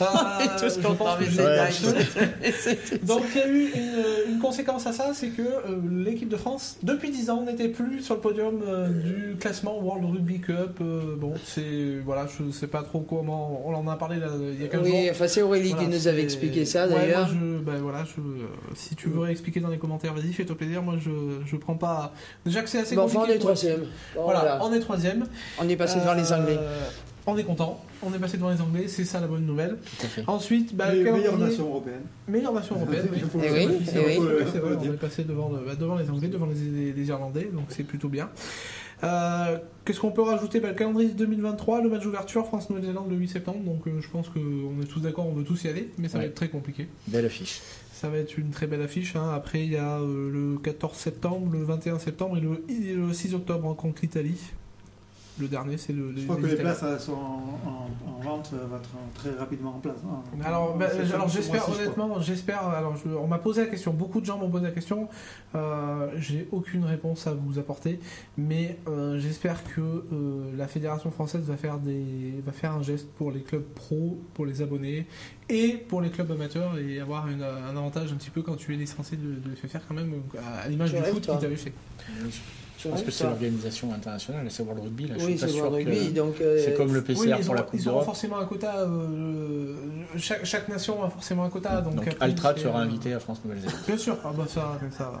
Euh, tous je contents, pense que mais c'est Ouais. Donc il y a eu une, une conséquence à ça, c'est que euh, l'équipe de France, depuis 10 ans, n'était plus sur le podium euh, du classement World Rugby Cup. Euh, bon, c'est voilà, je sais pas trop comment. On en a parlé là, il y a 15 jours. Oui, enfin c'est Aurélie Voilà, qui nous avait expliqué ça Ouais, d'ailleurs. moi, je, ben voilà, je, si tu veux expliquer dans les commentaires, vas-y, fais-toi plaisir. Moi, je, je prends pas. Déjà que c'est assez Bon, enfin, on compliqué. est troisième. Voilà, voilà. on est troisième. On est passé devant les Euh, Anglais. On est content. On est passé devant les Anglais, c'est ça la bonne nouvelle. Tout à fait. Ensuite, bah, Les meilleure nation européenne. meilleure nation européenne. oui. Eh oui, c'est eh oui. C'est on vrai, on est passé devant, le- bah, devant les Anglais, devant les, les Irlandais, donc c'est plutôt bien. Euh, Qu'est-ce qu'on peut rajouter? Bah, Le calendrier 2023, le match d'ouverture France-Nouvelle-Zélande le 8 septembre, donc euh, je pense qu'on est tous d'accord, on veut tous y aller, mais ça va être très compliqué. Belle affiche. Ça va être une très belle affiche. hein. Après, il y a euh, le 14 septembre, le 21 septembre et le, et le 6 octobre en contre l'Italie. Le dernier, c'est le. Je crois que les Italiens. places sont en, en- en vente, euh, va être très rapidement en place. hein. Alors, bah, alors j'espère honnêtement, j'espère. Alors, je- on m'a posé la question, beaucoup de gens m'ont posé la question. Euh, J'ai aucune réponse à vous apporter, mais euh, j'espère que euh, la fédération française va faire des, va faire un geste pour les clubs pro, pour les abonnés et pour les clubs amateurs et avoir une- un avantage un petit peu quand tu es licencié de, de le faire quand même à, à l'image du foot toi qui t'avait fait. Je pense que c'est l'organisation internationale, c'est World Rugby. Là, je Oui, suis pas c'est sûr World que- Rugby, donc. euh, C'est comme le Oui, PCR ils, pour ont, la Coupe ils auront d'Europe. forcément un quota. euh, chaque, chaque nation a forcément un quota. Donc, Donc, après, Altrad sera euh, invité à France-Nouvelle-Zélande. Bien sûr, ah bah ça, ça,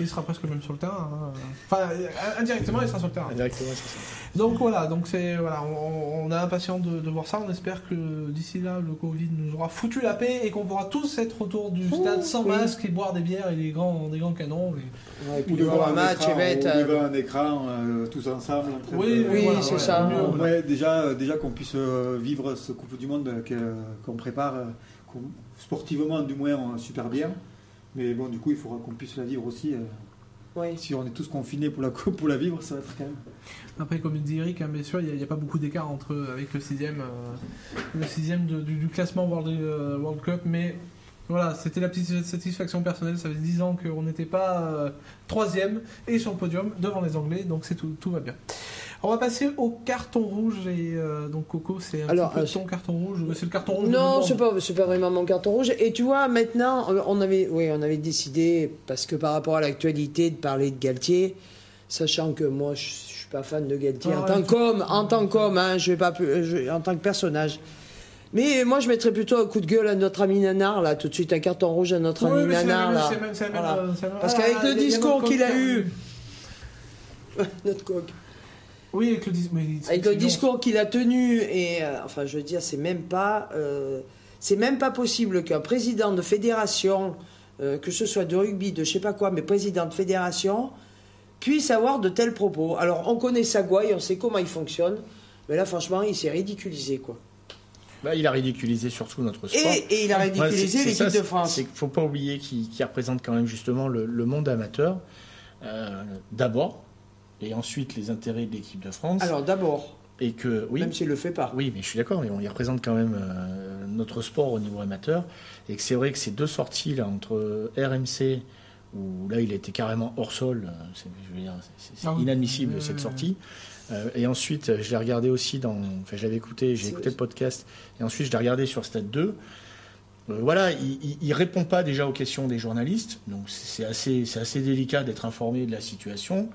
il sera presque même sur le terrain. hein. Enfin, euh, indirectement, il sera sur le terrain. Directement, c'est ça. Donc voilà, donc c'est voilà, on, on est impatient de, de voir ça. On espère que d'ici là, le Covid nous aura foutu la paix et qu'on pourra tous être autour du Ouh, stade sans oui. masque et boire des bières et des grands, des grands canons. et- ouais, et puis Ou de voir un match, et euh, devant un écun, euh, tous ensemble. en train Oui, de- Oui, voilà, c'est ouais, ça. mieux, voilà. ouais, déjà, euh, déjà qu'on puisse euh, vivre ce Coupe du Monde qu'on prépare, sportivement du moins super bien. Mais bon, du coup, il faudra qu'on puisse la vivre aussi. si on est tous confinés pour la coupe, pour la vivre, ça va être quand même. Après, comme dit Eric, hein, bien sûr, il n'y a, pas beaucoup d'écart entre avec le sixième, euh, le sixième de- du, du classement World, euh, World Cup, mais voilà, c'était la petite satisfaction personnelle. Ça fait 10 ans qu'on n'était pas euh, troisième et sur le podium devant les Anglais, donc c'est tout, tout va bien. On va passer au carton rouge et euh, donc Coco, c'est un Alors, petit peu euh, ton carton rouge. C'est le carton rouge. Non, c'est pas, c'est pas vraiment mon carton rouge. Et tu vois, maintenant, on avait, oui, on avait décidé, parce que par rapport à l'actualité, de parler de Galtier, sachant que moi, je, je suis pas fan de Galtier Ah en ouais, tant tu- qu'homme, en tant qu'homme, hein, je vais pas, je- en tant que personnage. Mais moi, je mettrais plutôt un coup de gueule à notre ami Nanar, là, tout de suite un carton rouge à notre Oui, ami Nanar, même- là. même- même- Voilà. Parce qu'avec le discours qu'il a eu, euh, notre coq. Oui, avec le, dis- Avec le discours qu'il a tenu, et euh, enfin, je veux dire, c'est même pas, euh, c'est même pas possible qu'un président de fédération, euh, que ce soit de rugby, de je sais pas quoi, mais président de fédération, puisse avoir de tels propos. Alors, on connaît Sagouaï, on sait comment il fonctionne, mais là, franchement, il s'est ridiculisé, quoi. Bah, il a ridiculisé surtout notre sport. Et, et il a ridiculisé l'équipe de France. C'est qu'il faut pas oublier qu'il représente quand même justement le, le monde amateur, euh, d'abord, et ensuite les intérêts de l'équipe de France. Alors, d'abord, et que, oui, même s'il le fait pas. oui, mais je suis d'accord, mais on y représente quand même euh, notre sport au niveau amateur. Et que c'est vrai que ces deux sorties là entre RMC, où là il a été carrément hors sol, euh, c'est inadmissible cette sortie. Euh, et ensuite, je l'ai regardé aussi dans. Enfin, je l'avais écouté, j'ai écouté le podcast. Et ensuite, je l'ai regardé sur Stade 2. Euh, voilà, il, il répond pas déjà aux questions des journalistes. Donc, c'est assez, c'est assez délicat d'être informé de la situation.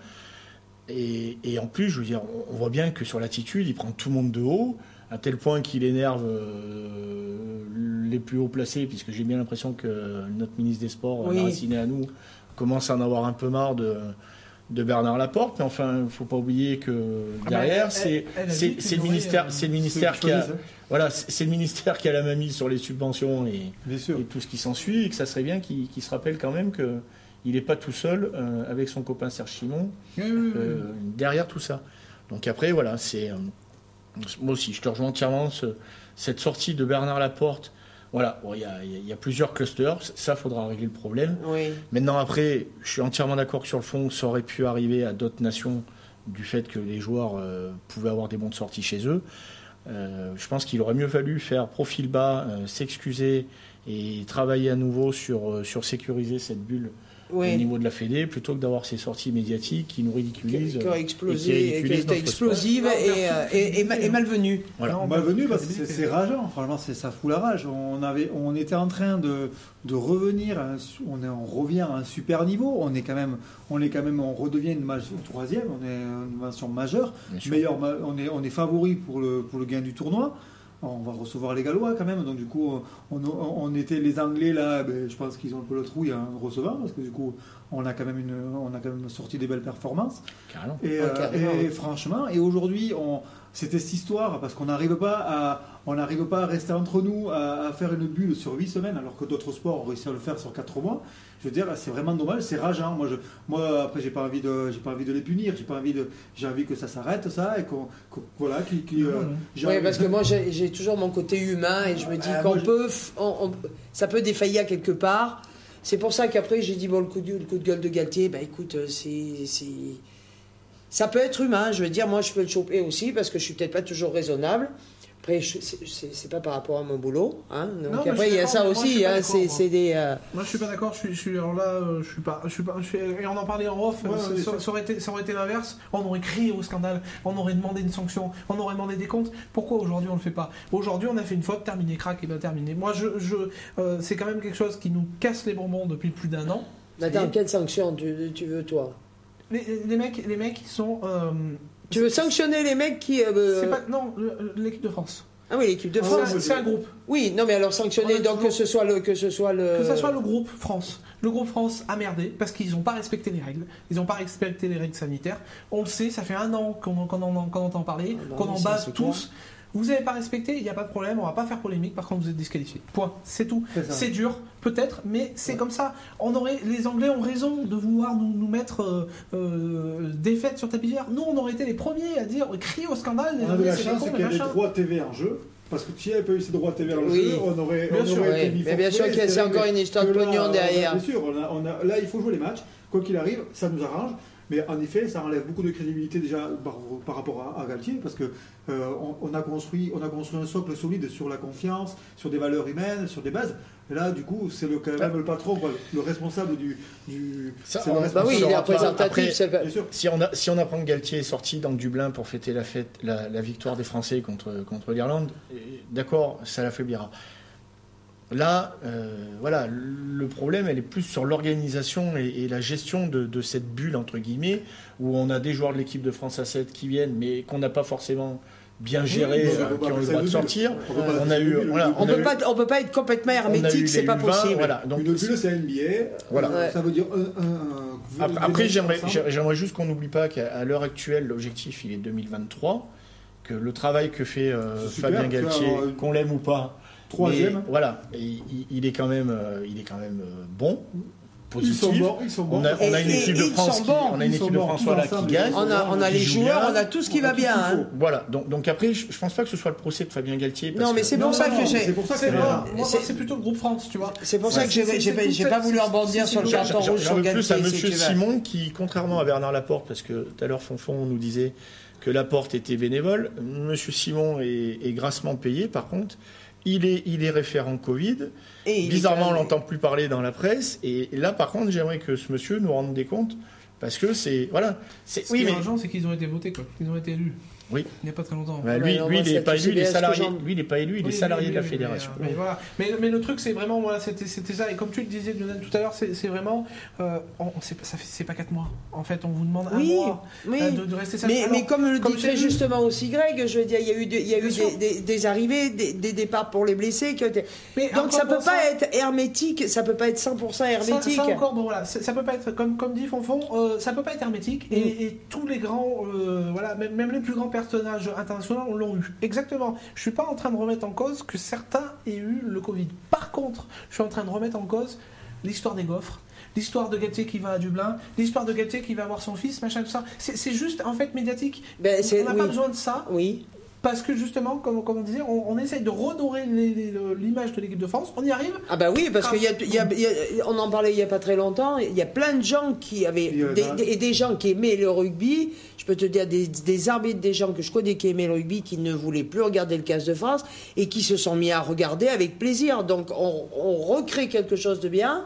Et, et en plus, je veux dire, on, voit bien que sur l'attitude, il prend tout le monde de haut, à tel point qu'il énerve euh, les plus hauts placés, puisque j'ai bien l'impression que notre ministre des Sports, Oui. Marciné à nous, commence à en avoir un peu marre de, de Bernard Laporte. Mais enfin, il faut pas oublier que Ah derrière, elle- c'est le ministère, euh, c'est le ministère qui a, ça. voilà, c'est le ministère qui a la main mise sur les subventions et, tout ce qui s'ensuit, et que ça serait bien qu'il se rappelle quand même que il n'est pas tout seul euh, avec son copain Serge Simon Oui, oui, oui. euh, derrière tout ça. Donc après, voilà, c'est euh, moi aussi, je te rejoins entièrement. ce- cette sortie de Bernard Laporte, voilà, bon, il y, y a plusieurs clusters, ça faudra régler le problème. Oui. Maintenant, après, je suis entièrement d'accord que sur le fond, ça aurait pu arriver à d'autres nations du fait que les joueurs euh, pouvaient avoir des bons de sortie chez eux. Euh, je pense qu'il aurait mieux fallu faire profil bas, euh, s'excuser et travailler à nouveau sur, sur sécuriser cette bulle au niveau de la Fédé plutôt que d'avoir ces sorties médiatiques qui nous ridiculisent. Qui qui explosé, et qui notre explosive et, euh, et, et, et malvenue. Voilà. Non, Malvenu, parce que c'est rageant. Franchement, c'est- ça fout la rage. On, avait, on était en train de, de revenir, à un su- on, est, on revient à un super niveau. On est quand même, on est quand même, on redevient une, troisième. On est une mention majeure. Bien. Meilleur, on est, on est favori pour le, pour le gain du tournoi. On va recevoir les Gallois quand même, donc du coup, on, était les Anglais là. ben, je pense qu'ils ont un peu le trouille à recevoir parce que du coup, on a quand même une, on a quand même sorti des belles performances. Carrément. Et, Ouais, euh, carrément, et ouais. franchement, et aujourd'hui, on, c'était cette histoire parce qu'on n'arrive pas à, on n'arrive pas à rester entre nous, à, à faire une bulle sur 8 semaines, alors que d'autres sports ont réussi à le faire sur 4 mois. Je veux dire, c'est vraiment dommage, c'est rageant. Moi, je, moi, après, j'ai pas envie de, j'ai pas envie de les punir, j'ai pas envie de, j'ai envie que ça s'arrête, ça, et qu'on, qu'on- voilà, qui, euh, Oui, envie- parce que moi j'ai toujours mon côté humain et je me dis Ah, qu'on moi, je- peut, f- on- on- ça peut défaillir quelque part. C'est pour ça qu'après j'ai dit bon le coup de, le coup de gueule de Galtier, bah écoute, euh, c'est- ça peut être humain. Je veux dire, moi je peux le choper aussi parce que je suis peut-être pas toujours raisonnable. Après, c'est- pas par rapport à mon boulot. Hein. Donc Non, après il y a ça mais moi, je aussi. suis pas hein, d'accord, c'est des. euh, Moi, je suis pas d'accord. Je suis, je suis alors là, euh, je suis pas, je suis pas. je suis- et on en parlait en off. Ouais, ça, aurait été, ça aurait été l'inverse. On aurait crié au scandale. On aurait demandé une sanction. On aurait demandé des comptes. Pourquoi aujourd'hui on le fait pas? Aujourd'hui, on a fait une faute, terminé, crac, et bien terminé. Moi, je, je, euh, c'est quand même quelque chose qui nous casse les bonbons depuis plus d'un an. Attends, Et quelle sanction tu, tu veux toi? Les, les mecs, les mecs, ils sont. Euh, Tu veux sanctionner les mecs qui. euh, pas non l'équipe de France. Ah oui, l'équipe de France. C'est un groupe. Oui, non mais alors sanctionner donc que ce soit le que ce soit le. Que ce soit le groupe France. Le groupe France a merdé parce qu'ils n'ont pas respecté les règles. Ils n'ont pas respecté les règles sanitaires. On le sait, ça fait un an qu'on en, entend parler, Ah bah qu'on en base tous. Vous n'avez pas respecté, il n'y a pas de problème, on va pas faire polémique, par contre vous êtes disqualifié. Point. C'est tout. C'est dur, peut-être, mais c'est comme ça. On aurait, les Anglais ont raison de vouloir nous, nous mettre euh, euh, défaite sur tapis vert. Nous, on aurait été les premiers à dire, crier au scandale. les On avait la chance qu'il y ait des machin. droits TV en jeu. Parce que si il n'y avait pas eu ces droits TV en Oui. jeu, on aurait, Bien on sûr, aurait été Oui, mis mais bien sûr qu'il y a- encore une histoire de pognon derrière. Bien sûr, on a- on a- là il faut jouer les matchs. Quoi qu'il arrive, ça nous arrange. Mais en effet, ça enlève beaucoup de crédibilité déjà par, par rapport à, à Galtier, parce que euh, on, on a construit, on a construit un socle solide sur la confiance, sur des valeurs humaines, sur des bases. Là, du coup, c'est le, quand même le patron, quoi, le responsable du. du Ça, c'est le on- Bah oui, il est représentatif. Si on, a- si on apprend que Galtier est sorti dans Dublin pour fêter la, fête, la, la victoire des Français contre, contre l'Irlande, d'accord, ça l'affaiblira. Là, euh, voilà, le problème, elle est plus sur l'organisation et, et la gestion de, de cette bulle, entre guillemets, où on a des joueurs de l'équipe de France à 7 qui viennent, mais qu'on n'a pas forcément bien géré, Oui, euh, qui ont le droit de sortir. On eu, voilà, a peut eu- pas on peut pas être complètement hermétique, c'est pas U20, possible. Voilà, donc une bulle, c'est NBA. Voilà. Euh, Ouais. Ça veut dire un. un- un- Après, j'aimerais, juste qu'on n'oublie pas qu'à l'heure actuelle, l'objectif, il est 2023, que le travail que fait euh, super, Fabien Galtier, euh, qu'on l'aime ou pas, Troisième. voilà, et il, il est quand même, euh, il est quand même euh, Ils sont bons, ils sont bons. On a, on a une équipe de France qui, on a une équipe de tous voilà, qui gagne. On a, on a les joue joueurs, on a tout ce qui va bien. hein. Voilà, donc, donc après, je, je pense pas que ce soit le procès de Fabien Galtier. parce Non, mais c'est Non, pour ça que j'ai. c'est pour ça que C'est plutôt le groupe France, tu vois. C'est pour ça que j'ai pas, voulu rebondir sur le carton J'en rouge sur veux Galtier. plus à si Monsieur. Simon qui, contrairement à Bernard Laporte, parce que tout à l'heure Fonfon nous disait que Laporte était bénévole, Monsieur Simon est, est grassement payé. Par contre, il est, il est référent Covid. Et Bizarrement, on l'entend plus parler dans la presse. Et là, par contre, j'aimerais que ce monsieur nous rende des comptes. Parce que c'est. Voilà. C'est, Ce oui, qui est mais. rageant, c'est qu'ils ont été votés, quoi. Ils ont été élus. Oui. Il n'y a pas très longtemps. bah, lui, il n'est pas élu, il est salarié. Lui, il n'est pas élu, il est salarié de la fédération. Mais, mais voilà. mais, mais le truc, c'est vraiment, voilà, c'était ça. Et comme tu le disais, Lionel, tout à l'heure, c'est vraiment. Euh, on, c'est pas- ça fait- c'est pas 4 mois. En fait, on vous demande un Oui, mois oui. euh, de, de rester Mais, Alors, mais comme le vu- justement aussi Greg, je veux dire, il y a eu, des, il y a eu des, des- des arrivées, des, des départs pour les blessés. Qui ont été... mais Donc ça peut pas être hermétique, ça peut pas être 100% Ça, hermétique. ça encore, bon, voilà, ça, ça peut pas être comme comme dit Fonfon, euh, ça peut pas être hermétique. Et, Mm. et tous les grands, euh, voilà, même, même les plus grands personnages internationaux l'ont eu. Exactement. Je suis pas en train de remettre en cause que certains aient eu le Covid. Par contre, je suis en train de remettre en cause l'histoire des gaufres. L'histoire de Galtier qui va à Dublin, l'histoire de Galtier qui va voir son fils, machin, tout ça. C'est juste en fait médiatique. Ben, on n'a oui. pas besoin de ça Oui. Parce que justement, comme, comme on disait, on, on essaye de redorer l'image de l'équipe de France. On y arrive. Ah bah oui, parce qu'il y a, il y a- il y a- on en parlait il y a pas très longtemps, il y a plein de gens qui avaient, des, des- et des gens qui aimaient le rugby, je peux te dire des, des arbitres, des gens que je connais qui aimaient le rugby, qui ne voulaient plus regarder le 15 de France, et qui se sont mis à regarder avec plaisir. Donc on, on recrée quelque chose de bien,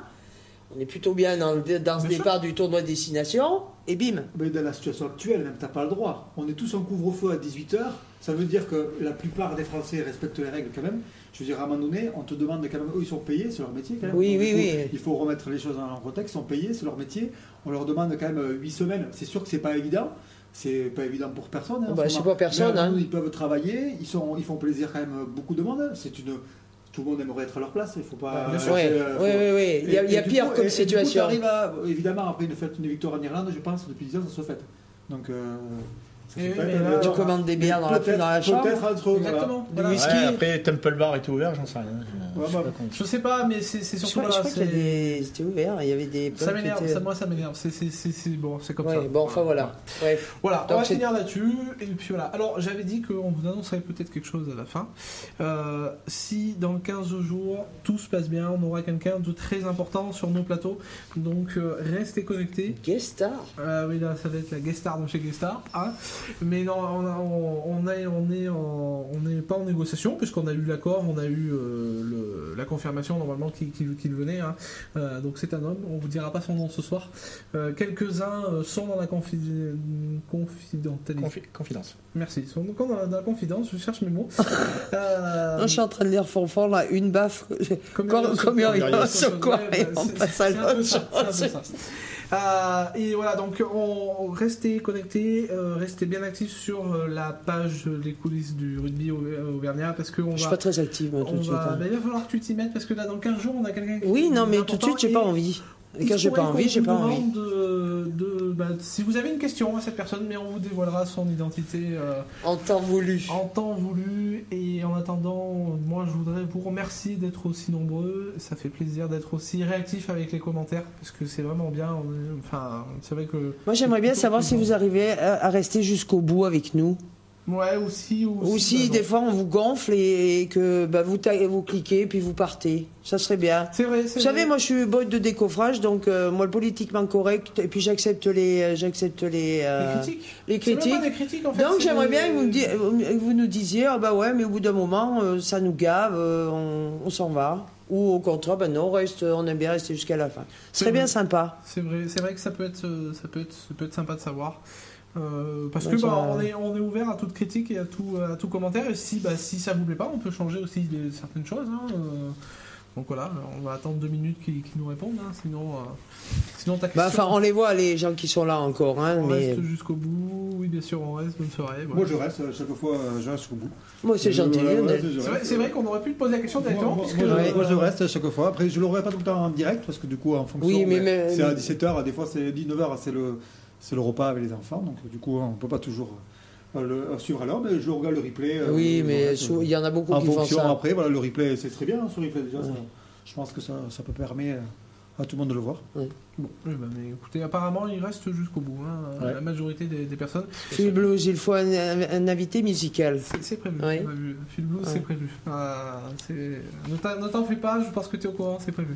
on est plutôt bien dans, le- dans ce Bien départ du tournoi de destination, et bim. Mais dans la situation actuelle, même t'as pas le droit. On est tous en couvre-feu à 18h. Ça veut dire que la plupart des Français respectent les règles quand même. Je veux dire, à un moment donné, on te demande quand même. Eux, ils sont payés, c'est leur métier quand même. Oui, Donc, oui, oui. Il faut remettre les choses en contexte. Ils sont payés, c'est leur métier. On leur demande quand même 8 semaines. C'est sûr que c'est pas évident. C'est pas évident pour personne. hein, en Bah, ce c'est pas personne, Mais, hein. Ils peuvent travailler. Ils, sont, ils font plaisir quand même beaucoup de monde. C'est une. Tout le monde aimerait être à leur place. Il faut pas. Bien sûr. Oui, euh, oui, faut- oui, oui. Il y a, et- y pire coup- comme et- et du coup, situation. à- évidemment, après une fête, une victoire en Irlande, je pense, depuis 10 ans, ça se fait. Donc, euh, oui, là, tu commandes des bières dans la, dans la chambre. Peut-être entre. voilà. Exactement. Du Voilà. whisky. Ouais, après, Temple Bar était ouvert, j'en sais rien. Je- Ouais, je bah, Je sais pas, mais c'est Je surtout crois, je crois qu'il y a c'est- des... C'était ouvert, il y avait des... Ça m'énerve, ça, moi ça m'énerve. C'est bon, c'est comme Ouais, ça. bon, enfin voilà. Bref. Voilà, on va finir là-dessus. Et puis voilà. Alors, j'avais dit qu'on vous annoncerait peut-être quelque chose à la fin. Euh, si dans 15 jours, tout se passe bien, on aura quelqu'un de très important sur nos plateaux. Donc, euh, restez connectés. Guest star. Euh, oui, là, ça va être la guest star de chez Guest Star. hein. Mais non, on, a- on, on on est en- on n'est pas en négociation, puisqu'on a eu l'accord, on a eu euh, le- la confirmation normalement qu'il qu'il venait. hein. Euh, donc c'est un homme, on vous dira pas son nom ce soir. Euh, Quelques-uns euh, sont dans la confi- confidentialité. Confi- Confidence. Merci, ils sont encore dans la, dans la confidence, je cherche mes mots. Euh, Non, je suis en train de lire Fonfon, là, une baffe. comme Comme- il y a- comme il y a- sur quoi, ouais, et bah, on c'est- passe à c'est un peu l'autre Euh, et voilà, donc on restez connectés, euh, restez bien actifs sur euh, la page des coulisses du rugby au- auvergnat parce qu'on Je suis pas très active, moi, tout on de suite. va hein. bah, il va falloir que tu t'y mettes parce que là dans 15 jours on a quelqu'un qui Oui, non, mais tout de suite, j'ai pas envie. Et quand j'ai pas envie, j'ai pas envie. De, de- bah, si vous avez une question à cette personne, mais on vous dévoilera son identité euh, En temps voulu. en temps voulu. Et en attendant, moi je voudrais vous remercier d'être aussi nombreux. Ça fait plaisir d'être aussi réactif avec les commentaires parce que c'est vraiment bien. Enfin, c'est vrai que. Moi, j'aimerais bien savoir si vous arrivez à à rester jusqu'au bout avec nous. Ouais, aussi. Ou Ou si bah, des fois on vous gonfle et que bah, vous, vous cliquez puis vous partez. Ça serait bien. C'est vrai, Vous savez, vrai. moi je suis boîte de décoffrage, donc euh, moi le politiquement correct, et puis j'accepte les, euh, j'accepte les, euh, Les critiques. les critiques. pas des critiques en fait. Donc j'aimerais bien que vous, di- nous disiez, ah bah ouais, mais au bout d'un moment, euh, ça nous gave, on, on s'en va. Ou au contraire, ben non, on reste, on aime bien rester jusqu'à la fin. Ce serait bien sympa. C'est vrai, c'est vrai que ça peut être, ça peut être, ça peut être sympa de savoir. Euh, parce que bah, on, est, on est ouvert à toute critique et à tout, à tout commentaire. Et si, bah, si ça vous plaît pas, on peut changer aussi des- certaines choses. hein, euh. donc voilà, on va attendre deux minutes qu'ils nous répondent. hein, sinon, euh, sinon ta Bah, question, enfin, on les voit, les gens qui sont là encore, hein, on mais reste jusqu'au bout. Oui, bien sûr, on reste. Bonne soirée. voilà. Moi, je reste, chaque fois, je reste au bout. moi c'est gentil. Voilà, C'est vrai, qu'on aurait pu te poser la question directement. moi, moi, je, Ouais. moi, je reste à chaque fois. Après, je l'aurai pas tout le temps en direct parce que du coup, en fonction, Oui, mais- mais- c'est à 17h, des fois c'est 19h, c'est le, c'est le repas avec les enfants. Donc du coup, on peut pas toujours euh, le, suivre à l'heure, mais je regarde le replay. euh, Oui, mais il y en a beaucoup en qui font fonction, ça. après, voilà, le replay, c'est très bien, hein, ce replay déjà. ça- je pense que ça, ça peut permettre, à tout le monde de le voir. Bon, eh ben, mais écoutez, apparemment, il reste jusqu'au bout, hein, Ouais. la majorité des, des personnes. Phil Blues, il faut un, un invité musical. C'est prévu. Vu. Phil Blues, Ouais. c'est prévu. Ah, ne t'en- fais pas, je pense que tu es au courant, c'est prévu.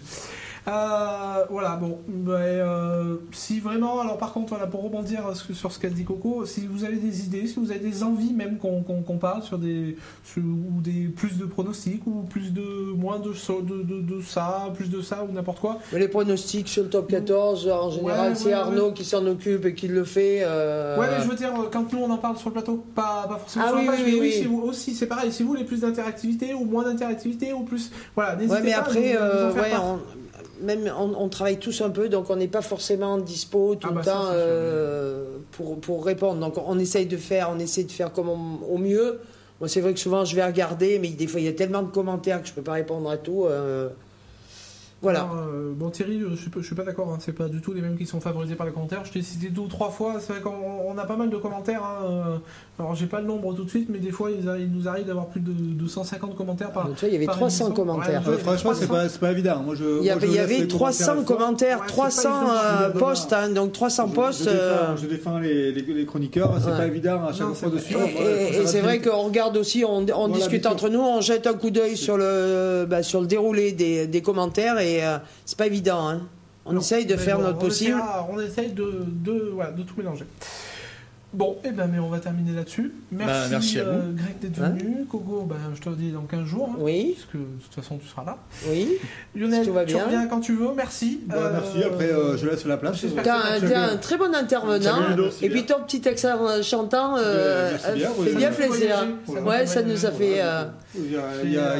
Euh, voilà, bon. euh, si vraiment, alors par contre, voilà, pour rebondir sur sur ce qu'a dit Coco, si vous avez des idées, si vous avez des envies même qu'on parle sur des. sur- ou des plus de pronostics, ou plus de. moins de, so- de, de, de ça, plus de ça, ou n'importe quoi. Mais les pronostics sur le top 14, en général, Ouais, c'est ouais, Arnaud qui s'en occupe et qui le fait. euh, Ouais, mais je veux dire, euh, quand nous on en parle sur le plateau, pas, pas forcément Ah sur oui, la page, oui, mais oui. si vous aussi, c'est pareil, si vous voulez plus d'interactivité ou moins d'interactivité ou plus. Voilà, n'hésitez mais pas après, en euh, part. on, même on, on travaille tous un peu, donc on n'est pas forcément dispo tout Ah le bah temps euh, pour, pour répondre. Donc on essaye de faire, on essaie de faire comme on- au mieux. Moi, c'est vrai que souvent je vais regarder, mais des fois il y a tellement de commentaires que je peux pas répondre à tout. Voilà. Alors, euh, bon, Thierry, je suis, je suis pas d'accord, hein, c'est pas du tout les mêmes qui sont favorisés par les commentaires. Je t'ai cité deux ou trois fois, c'est vrai qu'on on a pas mal de commentaires. hein, euh, alors, j'ai pas le nombre tout de suite, mais des fois, il, a- il nous arrive d'avoir plus de 250 commentaires par. Donc, tu vois, il y avait par 300 émission. commentaires. Ouais, Ouais, franchement, c'est 300. pas, c'est pas évident. Moi, je, Il y moi, je avait, il y laisse avait les 300 commentaires forts. commentaires, Ouais, c'est 300 pas évident, euh, posts, hein, donc 300 Je- posts. Je, défends, euh, je défends les, les- les chroniqueurs, c'est Ouais. pas évident à chaque Non, fois de suivre. Et, c'est vrai qu'on regarde aussi, on, discute entre nous, on jette un coup d'œil sur le, bah, sur le déroulé des, des commentaires et euh, c'est pas évident. hein. On Non, essaye de faire bon, notre on possible. essaiera- on essaye de, de, voilà, de tout mélanger. Bon, et ben, mais on va terminer là-dessus. Merci, Bah, merci à euh, Greg d'être Hein venu. Coco, ben, je te le dis dans 15 jours. hein, Oui, Parce que de toute façon, tu seras là. oui. Lionel, tout va tu bien. reviens quand tu veux. Merci. Bah, Euh, merci, après, euh, je laisse la place. j'espère T'as un, un très bon intervenant. Salut, Ludo. Et puis ton petit accent euh, chantant fait ouais, bien plaisir. Ouais, fait ça nous a fait.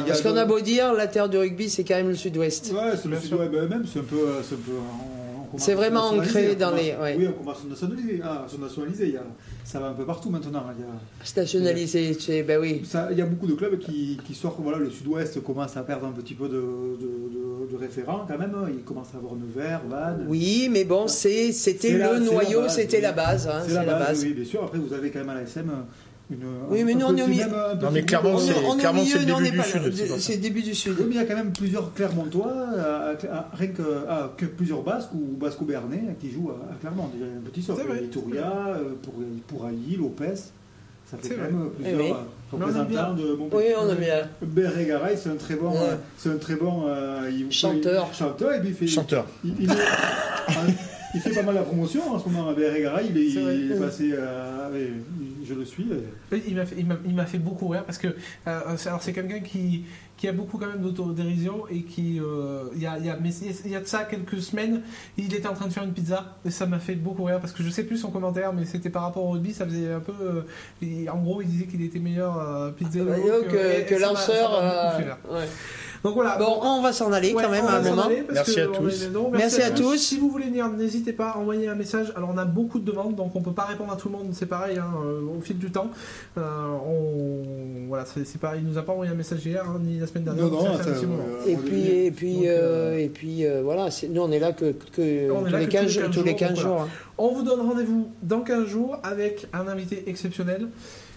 parce qu'on a beau dire, la terre du rugby, c'est quand même le sud-ouest. Ouais, c'est le Bien sud sûr. ouais, bah, même, c'est un peu. Euh, c'est vraiment se nationaliser, ancré dans commence- les- ouais. Oui, on commence à se nationaliser. Ah, se nationaliser, il y a, ça va un peu partout maintenant. Il y a, C'est nationalisé, c'est- ben oui. ça- il y a beaucoup de clubs qui, qui sortent. Voilà, le sud-ouest commence à perdre un petit peu de, de, de, de référents quand même. Il commence à avoir Nevers, Vannes. Oui, mais bon, c'est- c'était le noyau, c'était la base. hein, c'est la, base, base. oui, bien sûr. Après, vous avez quand même à la SM une. Oui, un- mais un nous, on est au petit- milieu. un Non, petit mais clairement, c'est- le début du pas sud, c'est le début du sud. Oui, mais il y a quand même plusieurs Clermontois, à- rien que, à- que plusieurs Basques ou Basco-Bernais qui jouent à, à Clermont. Déjà, un petit sort. C'est vrai. Touria, pour, pour Ali, Lopez. Ça fait quand même Eh plusieurs oui. euh, représentants de Oui, Montpellier. on aime bien. Berregaray, c'est un très bon, euh, c'est un très bon euh, il- Chanteur. il- chanteur et puis il fait, Chanteur. il, il il fait pas mal la promotion en ce moment à Berregaray. Il est, il passé, euh, je le suis. et- Il m'a fait, il beaucoup rire parce que euh, c'est- alors c'est quelqu'un qui, qui a beaucoup quand même d'autodérision et qui euh, il y, a, il y, a, mais il y a de ça quelques semaines il était en train de faire une pizza et ça m'a fait beaucoup rire parce que je sais plus son commentaire mais c'était par rapport au rugby ça faisait un peu euh, en gros il disait qu'il était meilleur euh, pizzaiolo Voyons que, que, que lanceur. Donc voilà Bon, on va s'en aller Ouais, quand même à un moment. Merci à tous. est- non, Merci à tous. Si vous voulez venir, n'hésitez pas à envoyer un message. Alors on a beaucoup de demandes, donc on peut pas répondre à tout le monde. C'est pareil, hein, euh, au fil du temps. Euh, on... Voilà, c'est pareil. Il nous a pas envoyé un message hier hein, ni la semaine dernière. Non, non, euh, Et puis, et puis, Donc, euh, et puis euh, voilà, nous on est là que, que On est tous, là les que 15, tous les 15 tous les jours, 15 donc jours. hein. On vous donne rendez-vous dans 15 jours avec un invité exceptionnel.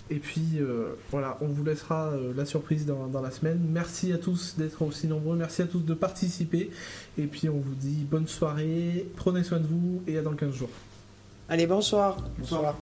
Et puis euh, voilà, on vous laissera euh, la surprise dans, dans la semaine. Merci à tous d'être aussi nombreux. Merci à tous de participer. Et puis on vous dit bonne soirée, prenez soin de vous et à dans 15 jours. Allez, bonsoir. Bonsoir.